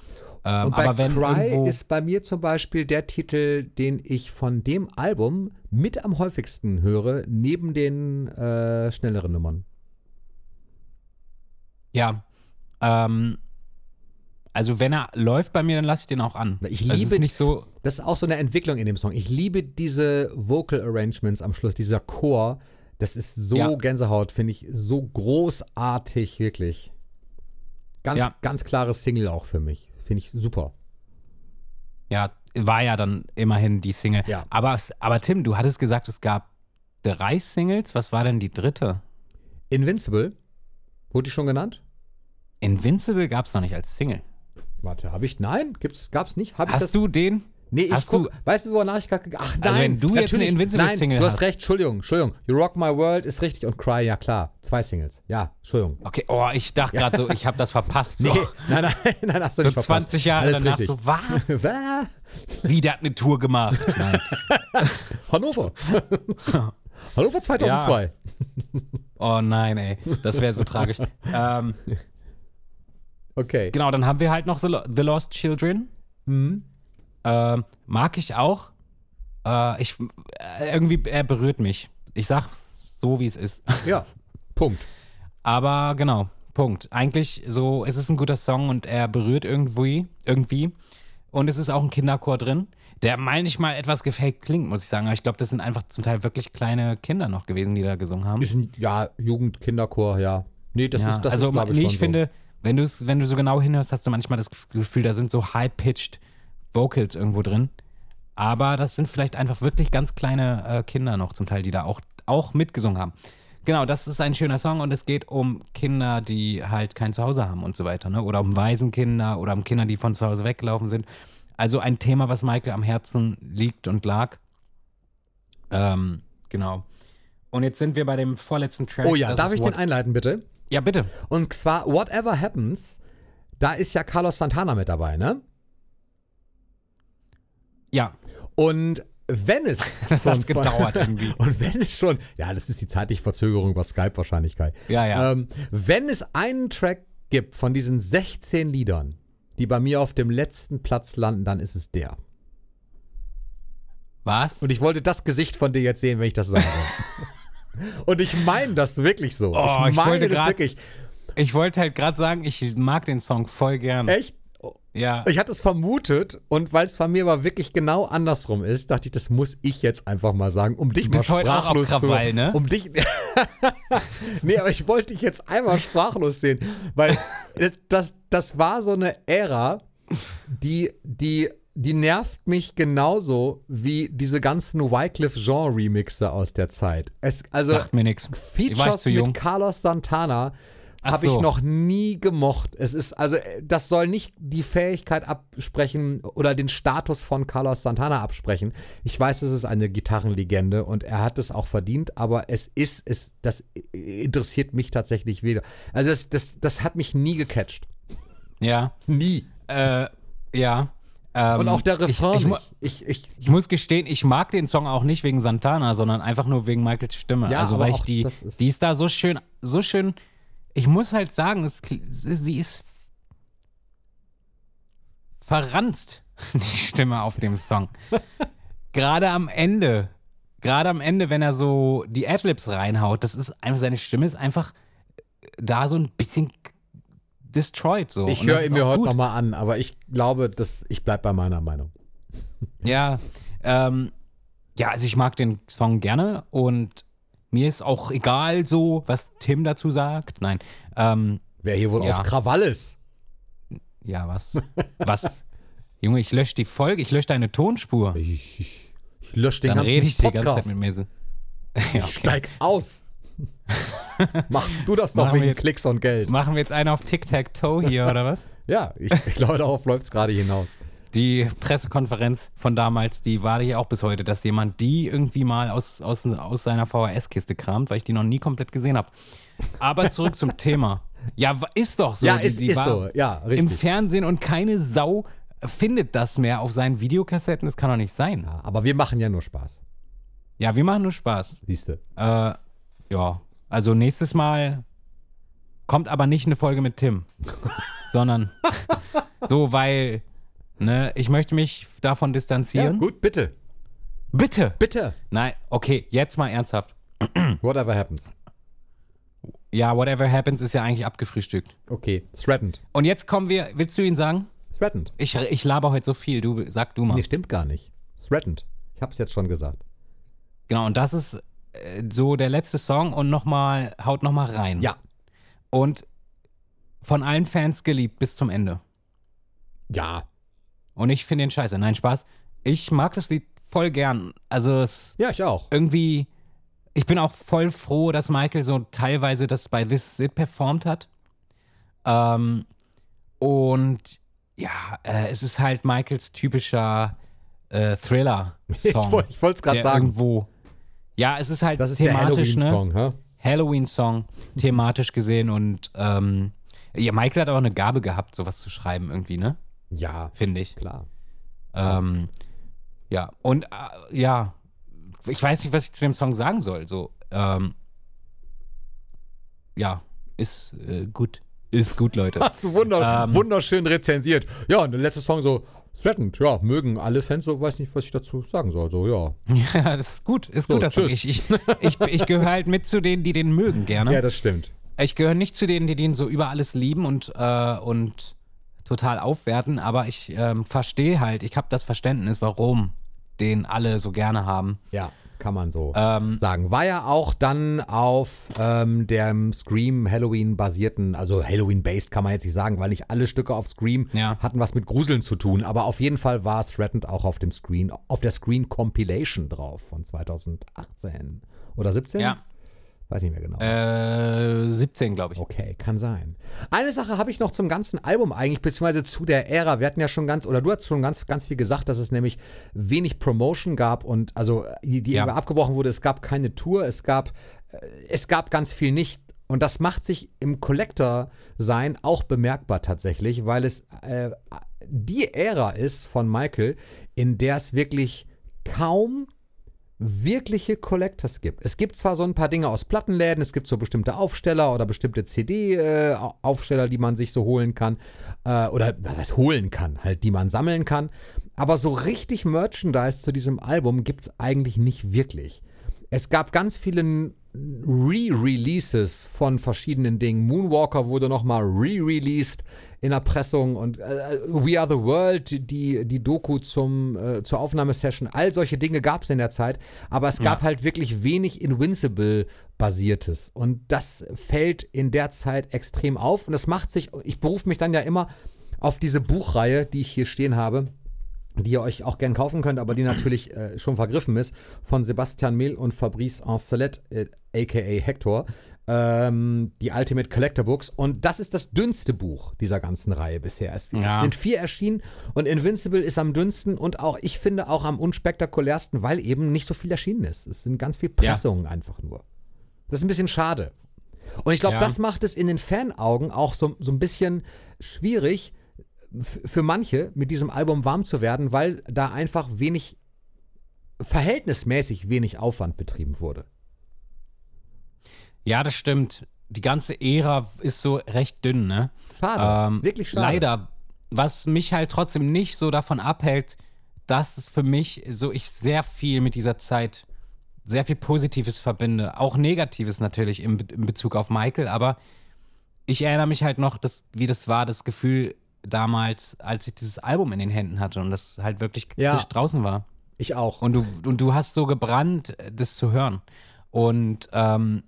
Ähm, Und bei aber wenn Cry ist bei mir zum Beispiel der Titel, den ich von dem Album mit am häufigsten höre, neben den äh, schnelleren Nummern. ja, ähm, also wenn er läuft bei mir, dann lasse ich den auch an. Ich also liebe- ist nicht so, Das ist auch so eine Entwicklung in dem Song. Ich liebe diese Vocal Arrangements am Schluss, dieser Chor. Das ist so Ja. Gänsehaut, finde ich so großartig, wirklich. Ganz, Ja. ganz klares Single auch für mich. Finde ich super. Ja, war ja dann immerhin die Single. Ja. Aber, aber Tim, du hattest gesagt, es gab drei Singles. Was war denn die dritte? Invincible, wurde die schon genannt? Invincible gab es noch nicht als Single. Warte, habe ich? Nein, gibt's, gab's nicht. Hab ich Hast das? du den? Nee, ich hast guck, du- weißt du, wonach ich gerade Ach nein, Also wenn du jetzt eine. Invincible-Single Nein, du hast hast. recht, Entschuldigung, Entschuldigung. You Rock My World ist richtig und Cry, ja klar. Zwei Singles. Ja, Entschuldigung. Okay, oh, ich dachte gerade so, ich habe das verpasst. So, Nee, <laughs> nein, nein, nein, hast du so nicht verpasst. 20 Jahre Alles danach richtig. so, was? <laughs> Was? Wie, der hat eine Tour gemacht. <laughs> Hannover. Hannover 2002. Oh nein, ey, das wäre so tragisch. Ähm, Okay. genau, dann haben wir halt noch The, Lo- The Lost Children. Mhm. Ähm, mag ich auch. Äh, ich, äh, irgendwie, er berührt mich. Ich sag's so, wie es ist. Ja, Punkt. Aber genau, Punkt. Eigentlich so, es ist ein guter Song und er berührt irgendwie, irgendwie. Und es ist auch ein Kinderchor drin, der manchmal etwas gefaked klingt, muss ich sagen. Aber ich glaube, das sind einfach zum Teil wirklich kleine Kinder noch gewesen, die da gesungen haben. Ist ein, ja, Jugend-Kinderchor, ja. Nee, das ja, ist, das also ist, ich, nee, ich finde, wenn du wenn du so genau hinhörst, hast du manchmal das Gefühl, da sind so high-pitched Vocals irgendwo drin. Aber das sind vielleicht einfach wirklich ganz kleine äh, Kinder noch zum Teil, die da auch, auch mitgesungen haben. Genau, das ist ein schöner Song und es geht um Kinder, die halt kein Zuhause haben und so weiter, ne? Oder um Waisenkinder oder um Kinder, die von zu Hause weggelaufen sind. Also ein Thema, was Michael am Herzen liegt und lag. Ähm, genau. Und jetzt sind wir bei dem vorletzten Track. Oh ja, darf ich den einleiten, bitte? Ja, bitte. Und zwar Whatever Happens, da ist ja Carlos Santana mit dabei, ne? Ja, Und wenn es <laughs> Das schon gedauert irgendwie. <laughs> Und wenn es schon, ja, das ist die zeitliche Verzögerung über Skype wahrscheinlich, Kai. Ja, ja. Ähm, wenn es einen Track gibt von diesen 16 Liedern, die bei mir auf dem letzten Platz landen, dann ist es der. was? Und ich wollte das Gesicht von dir jetzt sehen, wenn ich das sage. <laughs> Und ich meine das wirklich so. Oh, ich ich meine wollte das grad- wirklich. Ich wollte halt gerade sagen, ich mag den Song voll gern. Echt? Ja. Ich hatte es vermutet und weil es bei mir aber wirklich genau andersrum ist, dachte ich, das muss ich jetzt einfach mal sagen, um dich bist mal heute auch auf sprachlos Krawall, zu, ne? um dich <laughs> Nee, aber ich wollte dich jetzt einmal sprachlos sehen, weil <laughs> das, das, das war so eine Ära, die die die nervt mich genauso wie diese ganzen Wycliffe Jean Remixe aus der Zeit. Es, also Sagt mir nichts. Ich Features mit Carlos Santana habe ich so. noch nie gemocht. Es ist, also, äh, das soll nicht die Fähigkeit absprechen oder den Status von Carlos Santana absprechen. Ich weiß, es ist eine Gitarrenlegende und er hat es auch verdient, aber es ist, es, das interessiert mich tatsächlich weder. Also, das, das, das hat mich nie gecatcht. Ja. Nie. Äh, ja. Ähm, Und auch der Refrain ich, ich. Ich, ich, muss gestehen, ich mag den Song auch nicht wegen Santana, sondern einfach nur wegen Michaels Stimme. Ja, also weil ich die, ist- die ist da so schön, so schön. Ich muss halt sagen, es, sie ist verranzt, <laughs> die Stimme auf dem Song. <laughs> Gerade am Ende, gerade am Ende, wenn er so die Adlibs reinhaut, das ist einfach, seine Stimme ist einfach da so ein bisschen destroyed so. ich höre ihn mir heute nochmal an, aber ich glaube, dass ich bleibe bei meiner Meinung. <laughs> Ja, ähm, ja, also ich mag den Song gerne und mir ist auch egal so, was Tim dazu sagt. Nein, ähm, Wer hier wohl Ja. auf Krawall ist. ja, was? was? <laughs> Junge, ich lösche die Folge, ich lösche deine Tonspur. Ich, ich, ich lösche den Dann ganzen rede ich die Podcast. ganze Zeit mit mir. <laughs> ja, okay. Steig aus. <laughs> Mach du das doch wegen jetzt- Klicks und Geld. Machen wir jetzt einen auf Tic-Tac-Toe hier, oder was? <laughs> Ja, ich, ich <laughs> glaube, darauf läuft es gerade hinaus. Die Pressekonferenz von damals, die warte ich auch bis heute, dass jemand die irgendwie mal aus, aus, aus seiner VHS-Kiste kramt, weil ich die noch nie komplett gesehen habe. Aber zurück zum Thema. Ja, ist doch so. ja, Die- ist, die ist so. Ja, richtig. Im Fernsehen und keine Sau findet das mehr auf seinen Videokassetten. Das kann doch nicht sein. ja, aber wir machen ja nur Spaß. Ja, wir machen nur Spaß. Siehst du. Äh, ja, also nächstes Mal kommt aber nicht eine Folge mit Tim, <laughs> sondern so, weil, ne, ich möchte mich davon Ja, distanzieren. gut, bitte. Bitte. Bitte. Nein, okay, jetzt mal ernsthaft. <clears throat> Whatever happens. Ja, whatever happens ist ja eigentlich abgefrühstückt. Okay. Threatened. Und jetzt kommen wir, willst du ihn sagen? Threatened. Ich, ich laber heute so viel, du sag du mal. Nee, stimmt gar nicht. Threatened. Ich hab's jetzt schon gesagt. Genau, und das ist so der letzte Song und nochmal, haut nochmal rein. Ja. Und von allen Fans geliebt bis zum Ende. Ja. Und ich finde den scheiße. Nein, Spaß. Ich mag das Lied voll gern. Also es Ja, ich auch. irgendwie, ich bin auch voll froh, dass Michael so teilweise das bei This Is It performt hat. Ähm, und ja, äh, es ist halt Michaels typischer äh, Thriller-Song. <laughs> Ich wollte es gerade sagen. Irgendwo. Ja, es ist halt Das ist der thematisch, ne? Halloween-Song, hä? Halloween-Song, thematisch gesehen und ähm, ja, Michael hat auch eine Gabe gehabt, sowas zu schreiben irgendwie, ne? Ja, Finde ich. klar. Ähm, ja, und äh, ja, ich weiß nicht, was ich zu dem Song sagen soll. So, ähm, ja, ist äh, gut. Ist gut, Leute. <laughs> Hast du wunder Ähm. wunderschön rezensiert. Ja, und der letzte Song so, Threatened, ja, mögen alle Fans so, weiß nicht, was ich dazu sagen soll. So, ja. <laughs> ja, das ist gut. Ist So, gut, das Song. tschüss. Ich, ich, ich, ich gehöre halt mit zu denen, die den mögen gerne. <laughs> Ja, das stimmt. Ich gehöre nicht zu denen, die den so über alles lieben und, äh, und total aufwerten, aber ich ähm, verstehe halt, ich habe das Verständnis, warum den alle so gerne haben. Ja, kann man so Ähm, sagen. War ja auch dann auf ähm, dem Scream Halloween basierten, also Halloween-based kann man jetzt nicht sagen, weil nicht alle Stücke auf Scream Ja. hatten was mit Gruseln zu tun. Aber auf jeden Fall war Threatened auch auf dem Screen, auf der Screen Compilation drauf von 2018 oder 17. ja. Weiß nicht mehr genau. Äh, 17, glaube ich. Okay, kann sein. Eine Sache habe ich noch zum ganzen Album eigentlich, beziehungsweise zu der Ära. Wir hatten ja schon ganz, oder du hast schon ganz, ganz viel gesagt, dass es nämlich wenig Promotion gab und also die, die Ja. abgebrochen wurde. Es gab keine Tour, es gab, äh, es gab ganz viel nicht. Und das macht sich im Collector-Sein auch bemerkbar tatsächlich, weil es äh, die Ära ist von Michael, in der es wirklich kaum wirkliche Collectors gibt. Es gibt zwar so ein paar Dinge aus Plattenläden, es gibt so bestimmte Aufsteller oder bestimmte CD-Aufsteller, die man sich so holen kann. Äh, oder was heißt holen kann, halt, die man sammeln kann. Aber so richtig Merchandise zu diesem Album gibt es eigentlich nicht wirklich. Es gab ganz viele Re-Releases von verschiedenen Dingen. Moonwalker wurde nochmal re-released in der Pressung und äh, We Are the World, die, die Doku zum, äh, zur Aufnahmesession, all solche Dinge gab es in der Zeit, aber es gab Ja. halt wirklich wenig Invincible-basiertes und das fällt in der Zeit extrem auf und das macht sich, ich berufe mich dann ja immer auf diese Buchreihe, die ich hier stehen habe, die ihr euch auch gern kaufen könnt, aber die natürlich äh, schon vergriffen ist, von Sebastian Mehl und Fabrice Ancelet, äh, aka Hector, ähm, die Ultimate Collector Books. Und das ist das dünnste Buch dieser ganzen Reihe bisher. Es, Ja. sind vier erschienen und Invincible ist am dünnsten und auch, ich finde, auch am unspektakulärsten, weil eben nicht so viel erschienen ist. Es sind ganz viele Ja. Pressungen einfach nur. Das ist ein bisschen schade. Und ich glaube, Ja. das macht es in den Fanaugen auch so, so ein bisschen schwierig, für manche mit diesem Album warm zu werden, weil da einfach wenig, verhältnismäßig wenig Aufwand betrieben wurde. Ja, das stimmt. Die ganze Ära ist so recht dünn, ne? Schade. Ähm, Wirklich schade. Leider, was mich halt trotzdem nicht so davon abhält, dass es für mich so ich sehr viel mit dieser Zeit sehr viel Positives verbinde, auch Negatives natürlich Be- in Bezug auf Michael, aber ich erinnere mich halt noch, dass, wie das war, das Gefühl damals, als ich dieses Album in den Händen hatte und das halt wirklich Ja. frisch draußen war. Ich auch. Und du, und du hast so gebrannt, das zu hören. Und ähm,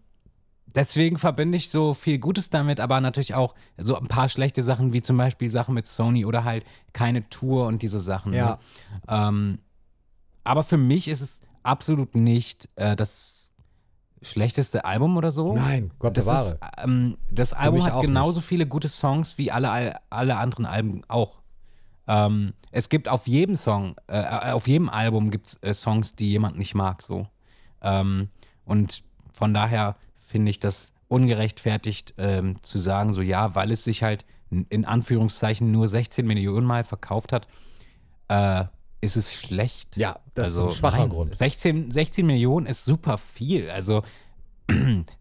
deswegen verbinde ich so viel Gutes damit, aber natürlich auch so ein paar schlechte Sachen, wie zum Beispiel Sachen mit Sony oder halt keine Tour und diese Sachen. Ja. Ne? Ähm, aber für mich ist es absolut nicht äh, das schlechteste Album oder so. Nein, Gott Das, bewahre. ist, ähm, das Album hat genauso viele gute Songs wie alle, alle anderen Alben auch. Ähm, es gibt auf jedem Song, äh, auf jedem Album gibt es äh, Songs, die jemand nicht mag, so. Ähm, und von daher finde ich das ungerechtfertigt ähm, zu sagen, so ja, weil es sich halt in- Anführungszeichen nur 16 Millionen Mal verkauft hat, äh, ist es schlecht. Ja, das also, ist ein schwacher nein, Grund. 16, 16 Millionen ist super viel. Also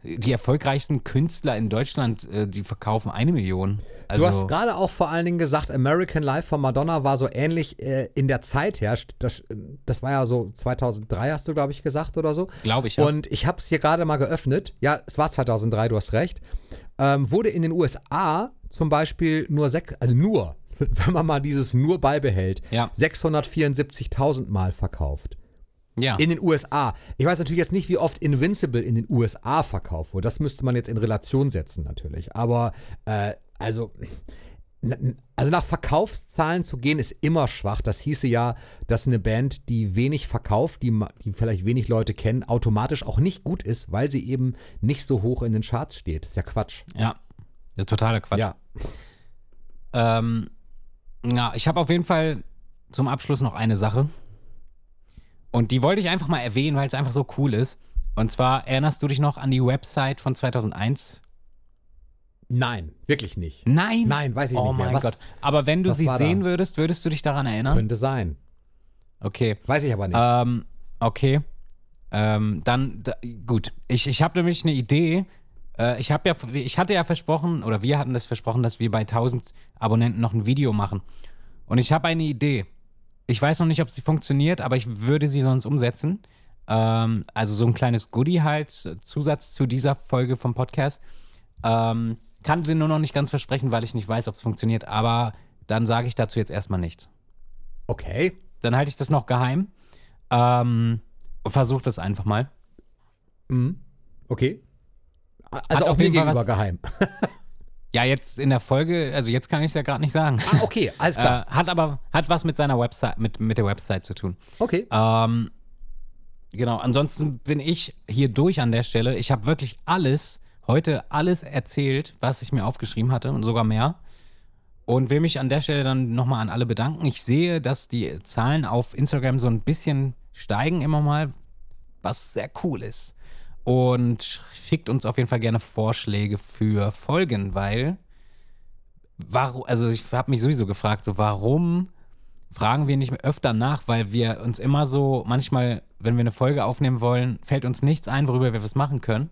die erfolgreichsten Künstler in Deutschland, äh, die verkaufen eine Million. Also, Du hast gerade auch vor allen Dingen gesagt, American Life von Madonna war so ähnlich äh, in der Zeit her. Das, das war ja so 2003, hast du, glaube ich, gesagt oder so. Glaube ich, ja. Und ich habe es hier gerade mal geöffnet. Ja, es war 2003, du hast recht. Ähm, wurde in den USA zum Beispiel nur sechs, also nur, <laughs> wenn man mal dieses nur beibehält, Ja. 674.000 Mal verkauft. Ja. In den USA. Ich weiß natürlich jetzt nicht, wie oft Invincible in den USA verkauft wurde. Das müsste man jetzt in Relation setzen, natürlich. Aber, äh, also, also nach Verkaufszahlen zu gehen, ist immer schwach. Das hieße ja, dass eine Band, die wenig verkauft, die, die vielleicht wenig Leute kennen, automatisch auch nicht gut ist, weil sie eben nicht so hoch in den Charts steht. Das ist ja Quatsch. ja. Das ist totaler Quatsch. Ja. Ähm, ja, ich habe auf jeden Fall zum Abschluss noch eine Sache. Und die wollte ich einfach mal erwähnen, weil es einfach so cool ist. Und zwar erinnerst du dich noch an die Website von 2001? Nein, wirklich nicht. Nein. Nein, weiß ich oh nicht mehr. mein Was- Gott. Aber wenn du sie war da? sehen würdest, würdest du dich daran erinnern? Könnte sein. Okay. Weiß ich aber nicht. Ähm, okay. Ähm, dann, da, gut. Ich, ich habe nämlich eine Idee. Äh, ich, hab ja, ich hatte ja versprochen, oder wir hatten das versprochen, dass wir bei 1000 Abonnenten noch ein Video machen. Und ich habe eine Idee. Ich weiß noch nicht, ob sie funktioniert, aber ich würde sie sonst umsetzen. Ähm, also so ein kleines Goodie halt, Zusatz zu dieser Folge vom Podcast. Ähm, kann sie nur noch nicht ganz versprechen, weil ich nicht weiß, ob es funktioniert, aber dann sage ich dazu jetzt erstmal nichts okay. dann halte ich das noch geheim. Ähm, versuch das einfach mal. Okay. Also Hat auch auf mir jeden Fall gegenüber was- geheim. <laughs> Ja, jetzt in der Folge, also jetzt kann ich es ja gerade nicht sagen. Ah, okay, alles klar. <laughs> Äh, hat aber hat was mit seiner Website, mit, mit der Website zu tun. okay. Ähm, genau, ansonsten bin ich hier durch an der Stelle. Ich habe wirklich alles, heute alles erzählt, was ich mir aufgeschrieben hatte und sogar mehr. Und will mich an der Stelle dann nochmal an alle bedanken. Ich sehe, dass die Zahlen auf Instagram so ein bisschen steigen immer mal, was sehr cool ist. Und schickt uns auf jeden Fall gerne Vorschläge für Folgen, weil, warum, also ich habe mich sowieso gefragt, so warum fragen wir nicht öfter nach, weil wir uns immer so, manchmal, wenn wir eine Folge aufnehmen wollen, fällt uns nichts ein, worüber wir was machen können.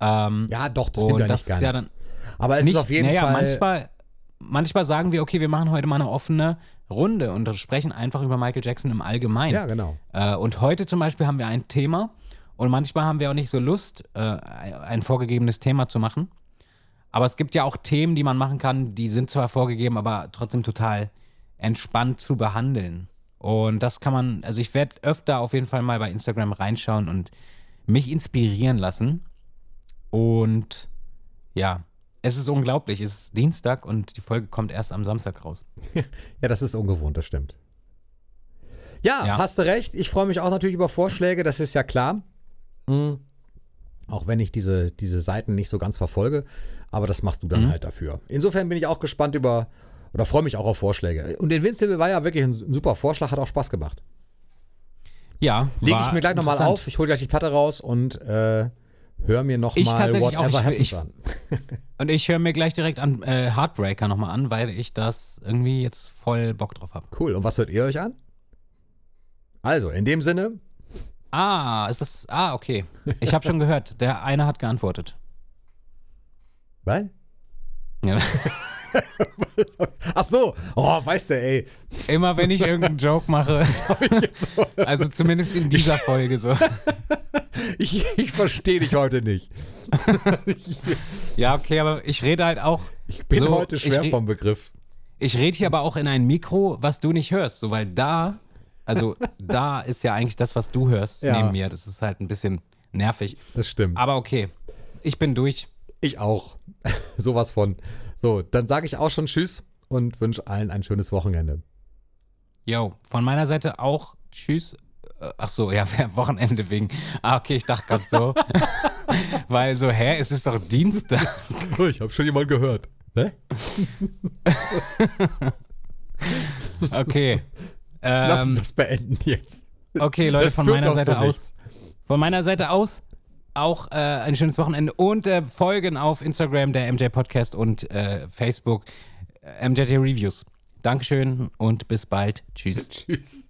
Ähm, Ja, doch, das stimmt ja das nicht ganz. ja dann Aber es nicht, ist auf jeden naja, Fall. manchmal, manchmal sagen wir, okay, wir machen heute mal eine offene Runde und sprechen einfach über Michael Jackson im Allgemeinen. ja, genau. Äh, und heute zum Beispiel haben wir ein Thema und manchmal haben wir auch nicht so Lust, äh, ein vorgegebenes Thema zu machen. Aber es gibt ja auch Themen, die man machen kann, die sind zwar vorgegeben, aber trotzdem total entspannt zu behandeln. Und das kann man, also ich werde öfter auf jeden Fall mal bei Instagram reinschauen und mich inspirieren lassen. Und ja, es ist unglaublich. Es ist Dienstag und die Folge kommt erst am Samstag raus. <laughs> Ja, das ist ungewohnt, das stimmt. Ja, Ja. hast du recht. Ich freue mich auch natürlich über Vorschläge, das ist ja klar. Mhm. Auch wenn ich diese, diese Seiten nicht so ganz verfolge, aber das machst du Mhm. dann halt dafür. Insofern bin ich auch gespannt über, oder freue mich auch auf Vorschläge. Und Invincible war ja wirklich ein, super Vorschlag, hat auch Spaß gemacht. Ja, Lege ich mir gleich nochmal auf, ich hole gleich die Platte raus und äh, höre mir Ich nochmal tatsächlich auch, Whatever ich- Happens ich- an. <laughs> Und ich höre mir gleich direkt an äh, Heartbreaker nochmal an, weil ich das irgendwie jetzt voll Bock drauf habe. Cool. Und was hört ihr euch an? Also, in dem Sinne, Ah, ist das. Ah, okay. Ich habe schon gehört, der eine hat geantwortet. was? Ja. <laughs> Ach so, oh, weißt du, ey. Immer wenn ich irgendeinen Joke mache, <laughs> also zumindest in dieser Folge so. <laughs> Ich, ich verstehe dich heute nicht. Ja, okay, aber ich rede halt auch. Ich bin so, heute schwer vom Begriff. Ich rede hier aber auch in ein Mikro, was du nicht hörst, so weil da, also da ist ja eigentlich das, was du hörst Ja. neben mir. Das ist halt ein bisschen nervig. Das stimmt. Aber okay, ich bin durch. Ich auch. <laughs> Sowas von. So, dann sage ich auch schon Tschüss und wünsche allen ein schönes Wochenende. Yo, von meiner Seite auch Tschüss. Äh, Ach so, ja, <laughs> Wochenende wegen. Ah, okay, ich dachte gerade so. <laughs> Weil so, hä, es ist doch Dienstag. Ich habe schon jemand gehört. Ne? Okay. Lass uns Ähm, das beenden jetzt. okay, Leute, Das von meiner Seite zu aus. Von meiner Seite aus auch äh, ein schönes Wochenende und äh, folgen auf Instagram der MJ Podcast und äh, Facebook äh, MJT Reviews. Dankeschön und bis bald. Tschüss. <laughs> Tschüss.